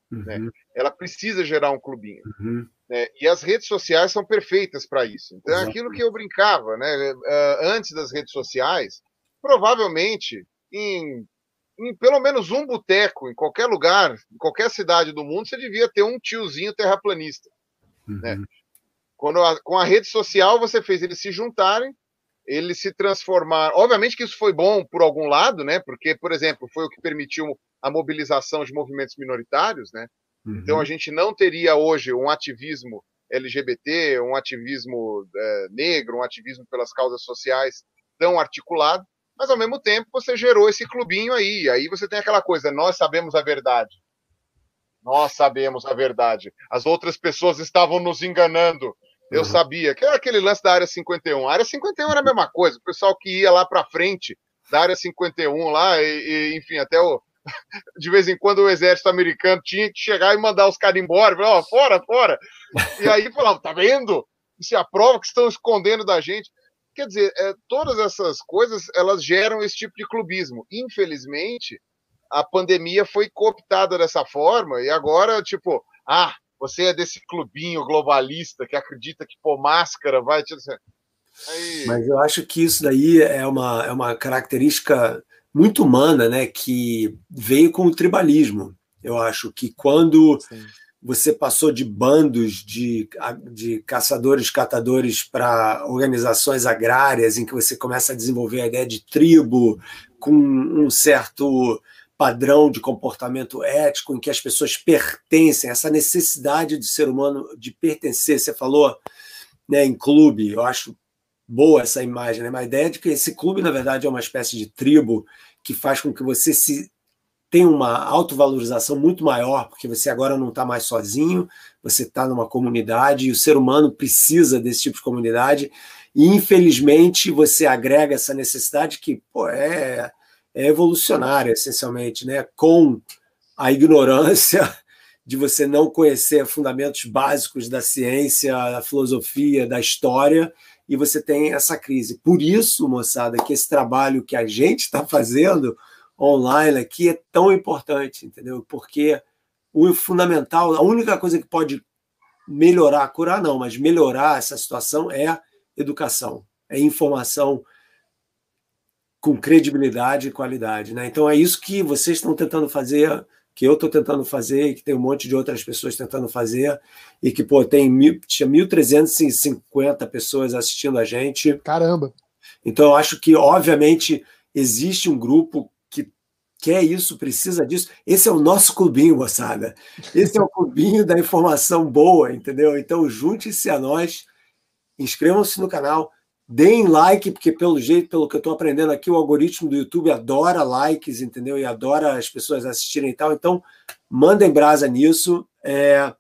Né? Uhum. Né? Ela precisa gerar um clubinho. Uhum. Né? E as redes sociais são perfeitas para isso. Então, é aquilo que eu brincava, né? antes das redes sociais, provavelmente em em pelo menos um boteco, em qualquer lugar, em qualquer cidade do mundo, você devia ter um tiozinho terraplanista. Né? Uhum. Né? Quando a, com a rede social você fez eles se juntarem, eles se transformaram. Obviamente que isso foi bom por algum lado, né? Porque, por exemplo, foi o que permitiu a mobilização de movimentos minoritários, né? Uhum. Então a gente não teria hoje um ativismo LGBT, um ativismo é, negro, um ativismo pelas causas sociais tão articulado, mas ao mesmo tempo você gerou esse clubinho aí. Aí você tem aquela coisa, nós sabemos a verdade. Nós sabemos a verdade. As outras pessoas estavam nos enganando. Eu uhum. sabia que era aquele lance da área 51. A área 51 era a mesma coisa. O pessoal que ia lá para frente da área 51 lá, e, e, enfim, até o. De vez em quando o exército americano tinha que chegar e mandar os caras embora. Falar, oh, fora, fora. E aí falava, tá vendo? Isso é a prova que estão escondendo da gente. Quer dizer, é, todas essas coisas elas geram esse tipo de clubismo. Infelizmente, a pandemia foi cooptada dessa forma e agora, tipo, ah, você é desse clubinho globalista que acredita que pôr máscara vai te. Aí... Mas eu acho que isso daí é uma, é uma característica muito humana, né? Que veio com o tribalismo. Eu acho que quando Sim você passou de bandos de, de caçadores, catadores para organizações agrárias, em que você começa a desenvolver a ideia de tribo, com um certo padrão de comportamento ético, em que as pessoas pertencem, essa necessidade do ser humano de pertencer. Você falou né, em clube, eu acho boa essa imagem, né? uma ideia de que esse clube, na verdade, é uma espécie de tribo que faz com que você se tem uma autovalorização muito maior, porque você agora não está mais sozinho, você está numa comunidade e o ser humano precisa desse tipo de comunidade. E, infelizmente, você agrega essa necessidade que pô, é, é evolucionária, essencialmente, né? com a ignorância de você não conhecer fundamentos básicos da ciência, da filosofia, da história, e você tem essa crise. Por isso, moçada, que esse trabalho que a gente está fazendo online aqui é tão importante, entendeu? Porque o fundamental, a única coisa que pode melhorar, curar não, mas melhorar essa situação é educação, é informação com credibilidade e qualidade, né? Então é isso que vocês estão tentando fazer, que eu estou tentando fazer e que tem um monte de outras pessoas tentando fazer e que pô tem mil, tinha 1.350 pessoas assistindo a gente. Caramba! Então eu acho que obviamente existe um grupo quer isso, precisa disso. Esse é o nosso clubinho, moçada. Esse é o clubinho da informação boa, entendeu? Então, junte-se a nós, inscrevam-se no canal, deem like, porque pelo jeito, pelo que eu estou aprendendo aqui, o algoritmo do YouTube adora likes, entendeu? E adora as pessoas assistirem e tal. Então, mandem brasa nisso. É...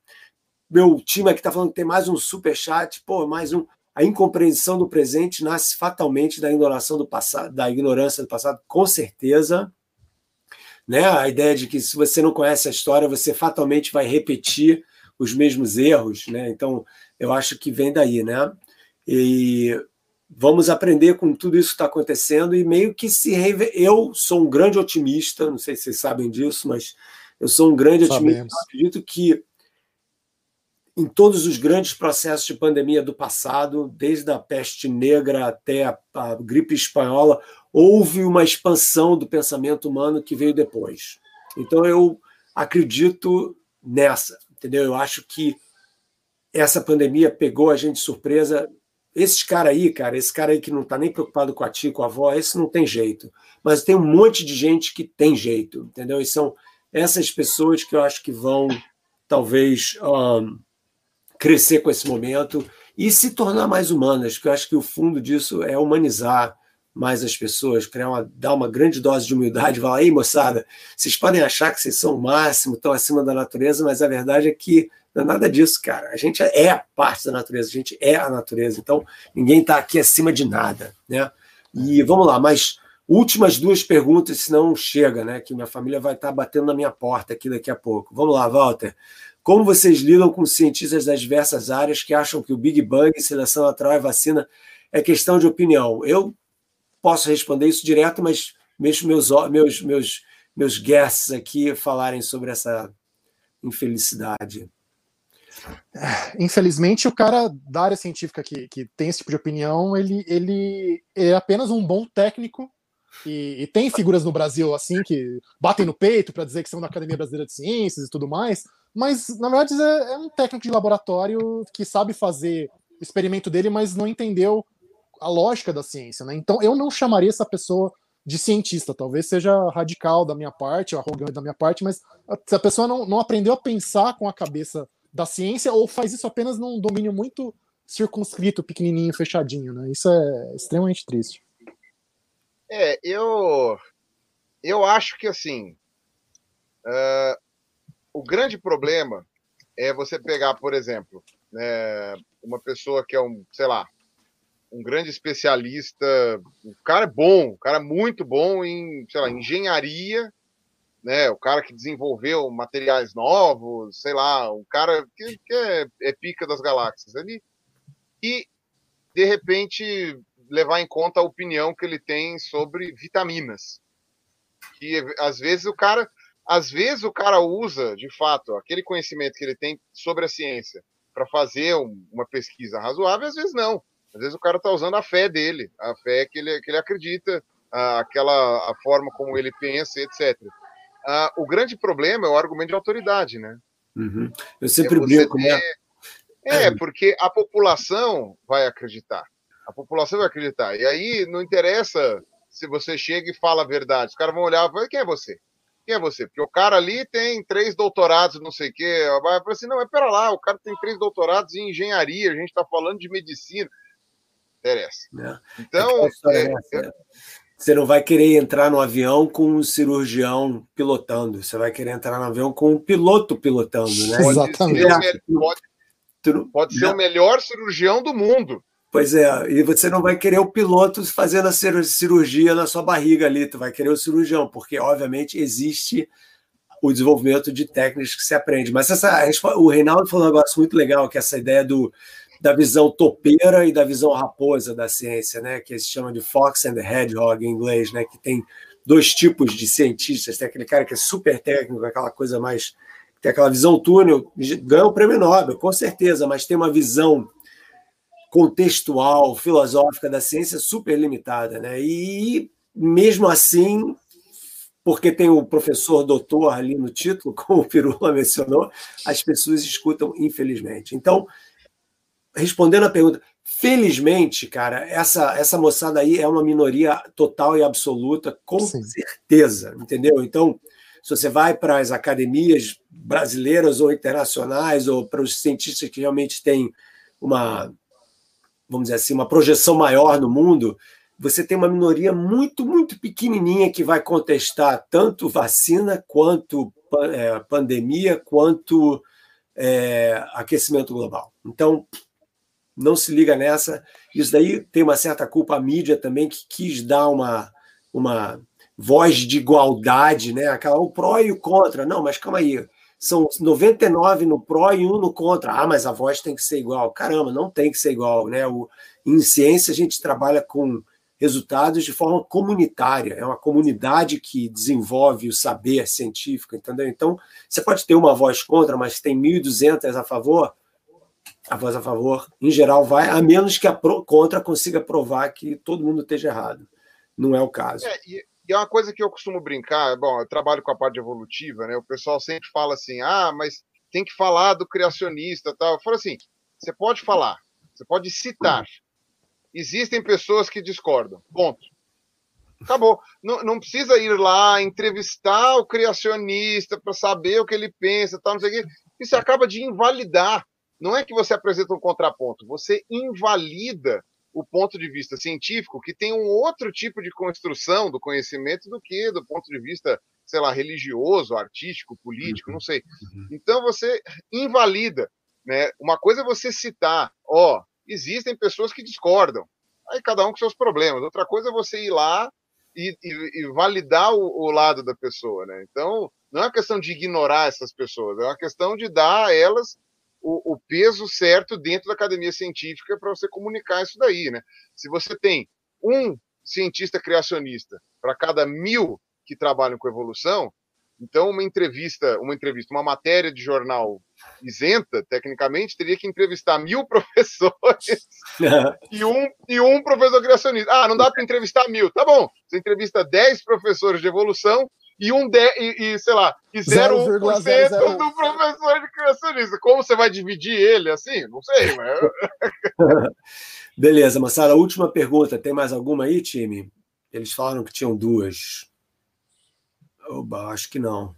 Meu time aqui está falando que tem mais um super chat, pô, mais um. A incompreensão do presente nasce fatalmente da ignoração do passado, da ignorância do passado, com certeza né? A ideia de que se você não conhece a história, você fatalmente vai repetir os mesmos erros, né? Então, eu acho que vem daí, né? E vamos aprender com tudo isso que está acontecendo e meio que se reinve... eu sou um grande otimista, não sei se vocês sabem disso, mas eu sou um grande Sabemos. otimista. Eu acredito que em todos os grandes processos de pandemia do passado, desde a peste negra até a, a gripe espanhola, houve uma expansão do pensamento humano que veio depois. Então eu acredito nessa, entendeu? Eu acho que essa pandemia pegou a gente de surpresa. Esses caras aí, cara, esse cara aí que não está nem preocupado com a tia, com a avó, esse não tem jeito. Mas tem um monte de gente que tem jeito, entendeu? E são essas pessoas que eu acho que vão, talvez, um, crescer com esse momento e se tornar mais humanas, porque eu acho que o fundo disso é humanizar mais as pessoas, criar uma, dar uma grande dose de humildade, falar, aí moçada, vocês podem achar que vocês são o máximo, estão acima da natureza, mas a verdade é que não é nada disso, cara. A gente é parte da natureza, a gente é a natureza, então ninguém está aqui acima de nada, né? E vamos lá, mas últimas duas perguntas, senão chega, né? Que minha família vai estar tá batendo na minha porta aqui daqui a pouco. Vamos lá, Walter. Como vocês lidam com cientistas das diversas áreas que acham que o Big Bang, seleção natural e vacina é questão de opinião? Eu posso responder isso direto, mas mesmo meus, meus, meus, meus guests aqui falarem sobre essa infelicidade. Infelizmente, o cara da área científica que, que tem esse tipo de opinião, ele, ele é apenas um bom técnico e, e, tem figuras no Brasil assim que batem no peito para dizer que são da Academia Brasileira de Ciências e tudo mais, mas na verdade é, é, um técnico de laboratório que sabe fazer experimento dele, mas não entendeu a lógica da ciência, né? Então eu não chamaria essa pessoa de cientista, talvez seja radical da minha parte, arrogante da minha parte, mas se a pessoa não, não aprendeu a pensar com a cabeça da ciência ou faz isso apenas num domínio muito circunscrito, pequenininho, fechadinho, né? Isso é extremamente triste. É, eu eu acho que assim uh, o grande problema é você pegar, por exemplo, né, uma pessoa que é um, sei lá, um grande especialista, o cara é bom, o cara é muito bom em, sei lá, engenharia, né? O cara que desenvolveu materiais novos, sei lá, um cara que, que é, é pica das galáxias ali. E, de repente, levar em conta a opinião que ele tem sobre vitaminas. Que às vezes o cara, às vezes o cara usa, de fato, aquele conhecimento que ele tem sobre a ciência para fazer um, uma pesquisa razoável, às vezes não. Às vezes o cara está usando a fé dele, a fé que ele, que ele acredita, a, aquela a forma como ele pensa, etc. Ah, o grande problema é o argumento de autoridade, né? Uhum. Eu sempre é brinco, né? É, porque a população vai acreditar. A população vai acreditar. E aí não interessa se você chega e fala a verdade. Os caras vão olhar e falar, quem é você? Quem é você? Porque o cara ali tem três doutorados, não sei o quê. Vai falar assim, não, mas pera lá, o cara tem três doutorados em engenharia, a gente está falando de medicina. Interessa. É. Então, é, é, você não vai querer entrar no avião com um cirurgião pilotando, você vai querer entrar no avião com um piloto pilotando, né? Pode Exatamente. Ser, pode, pode ser o melhor cirurgião do mundo. Pois é, e você não vai querer o piloto fazendo a cirurgia na sua barriga ali, tu vai querer o cirurgião, porque obviamente existe o desenvolvimento de técnicas que se aprende. Mas essa, o Reinaldo falou um negócio muito legal, que é essa ideia do da visão topeira e da visão raposa da ciência, né? Que se chama de Fox and the Hedgehog em inglês, né? Que tem dois tipos de cientistas. Tem aquele cara que é super técnico, aquela coisa mais tem aquela visão túnel, ganha o prêmio Nobel, com certeza, mas tem uma visão contextual, filosófica da ciência super limitada, né? E mesmo assim, porque tem o professor doutor ali no título, como o Pirula mencionou, as pessoas escutam, infelizmente. Então, respondendo a pergunta, felizmente, cara, essa, essa moçada aí é uma minoria total e absoluta, com Sim. certeza, entendeu? Então, se você vai para as academias brasileiras ou internacionais, ou para os cientistas que realmente têm uma, vamos dizer assim, uma projeção maior no mundo, você tem uma minoria muito, muito pequenininha que vai contestar tanto vacina, quanto é, pandemia, quanto é, aquecimento global. Então, não se liga nessa. Isso daí tem uma certa culpa a mídia também, que quis dar uma, uma voz de igualdade, né? Aquela, o pró e o contra. Não, mas calma aí. São 99 no pró e um no contra. Ah, mas a voz tem que ser igual. Caramba, não tem que ser igual, né? O, em ciência, a gente trabalha com resultados de forma comunitária. É uma comunidade que desenvolve o saber científico, entendeu? Então, você pode ter uma voz contra, mas tem 1.200 a favor a voz a favor, em geral, vai, a menos que a pro, contra consiga provar que todo mundo esteja errado. Não é o caso. É, e, e, é uma coisa que eu costumo brincar, bom, eu trabalho com a parte evolutiva, né? O pessoal sempre fala assim, ah, mas tem que falar do criacionista tal. Eu falo assim, você pode falar, você pode citar. Existem pessoas que discordam. Ponto. Acabou. Não, não precisa ir lá entrevistar o criacionista para saber o que ele pensa, tal, não sei o quê. Isso acaba de invalidar não é que você apresenta um contraponto, você invalida o ponto de vista científico, que tem um outro tipo de construção do conhecimento do que do ponto de vista, sei lá, religioso, artístico, político, não sei. Uhum. Então você invalida, né? Uma coisa é você citar, ó, existem pessoas que discordam, aí cada um com seus problemas. Outra coisa é você ir lá e, e, e validar o, o, lado da pessoa, né? Então não é uma questão de ignorar essas pessoas, é uma questão de dar a elas o, o peso certo dentro da academia científica para você comunicar isso daí, né? Se você tem um cientista criacionista para cada mil que trabalham com evolução, então uma entrevista, uma entrevista, uma matéria de jornal isenta, tecnicamente, teria que entrevistar mil professores e, um, e um professor criacionista. Ah, não dá para entrevistar mil. Tá bom, você entrevista dez professores de evolução e um de, e, e sei lá, e 0,1% do professor de criacionista. Como você vai dividir ele assim? Não sei, mas... Beleza, Massara, última pergunta. Tem mais alguma aí, time? Eles falaram que tinham duas. Oba, acho que não.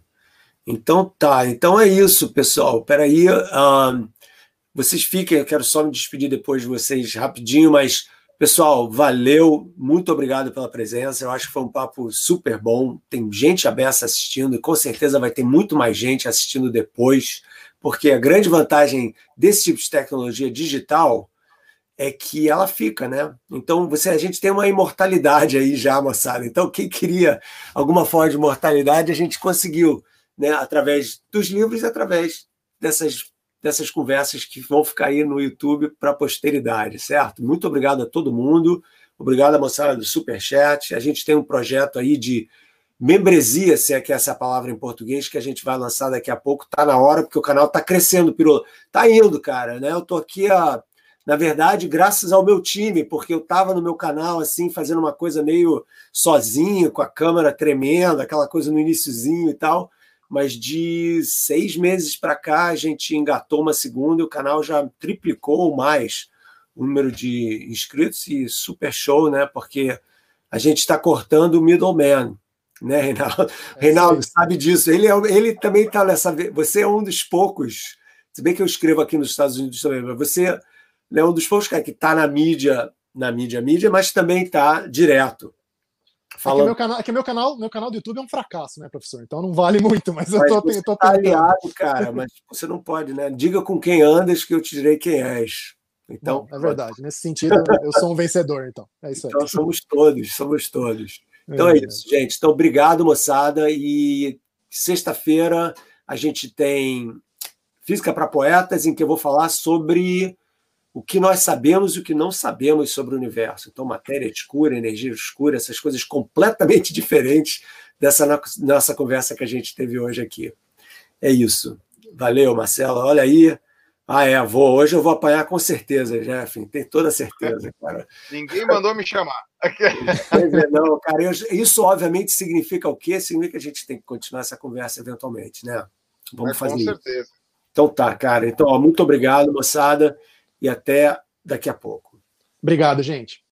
Então tá, então é isso, pessoal. Peraí, uh, vocês fiquem, eu quero só me despedir depois de vocês rapidinho, mas pessoal, valeu, muito obrigado pela presença. Eu acho que foi um papo super bom. Tem gente aberta assistindo e com certeza vai ter muito mais gente assistindo depois, porque a grande vantagem desse tipo de tecnologia digital é que ela fica, né? Então você, a gente tem uma imortalidade aí já, moçada. Então quem queria alguma forma de imortalidade, a gente conseguiu, né? Através dos livros, através dessas dessas conversas que vão ficar aí no YouTube para a posteridade, certo? Muito obrigado a todo mundo. Obrigado à moçada do Superchat. A gente tem um projeto aí de membresia, se é que essa é a palavra em português, que a gente vai lançar daqui a pouco. Tá na hora, porque o canal tá crescendo, Pirula. Tá indo, cara, né? Eu tô aqui a na verdade, graças ao meu time, porque eu estava no meu canal assim, fazendo uma coisa meio sozinho, com a câmera tremendo, aquela coisa no iníciozinho e tal. Mas de seis meses para cá, a gente engatou uma segunda e o canal já triplicou ou mais o número de inscritos e super show, né? Porque a gente está cortando o middleman, né, Reinaldo? É Reinaldo sabe disso. Ele, é, ele também está nessa. Você é um dos poucos. Se bem que eu escrevo aqui nos Estados Unidos também, mas você é um dos poucos que está na mídia, na mídia, mídia, mas também está direto. Falando... É que meu canal, é que meu canal, meu canal do YouTube é um fracasso, né, professor? Então não vale muito, mas, mas eu tô, você tô tá aliado, cara, mas você não pode, né? Diga com quem andas que eu te direi quem és. Então, não, é verdade. Nesse sentido, eu sou um vencedor, então. É isso aí. Então somos todos, somos todos. Então é, é isso, gente. Então, obrigado, moçada. E sexta-feira a gente tem Física para Poetas, em que eu vou falar sobre o que nós sabemos e o que não sabemos sobre o universo. Então, matéria escura, energia escura, essas coisas completamente diferentes dessa nossa conversa que a gente teve hoje aqui. É isso. Valeu, Marcelo. Olha aí. Ah, é, vou. Hoje eu vou apanhar com certeza, Jeff. Tem toda certeza, cara. Ninguém mandou me chamar. não, cara. Eu, isso, obviamente, significa o quê? Significa que a gente tem que continuar essa conversa eventualmente, né? Vamos Mas, fazer com certeza. Isso. Então tá, cara. Então, ó, muito obrigado, moçada e até daqui a pouco. Obrigado, gente.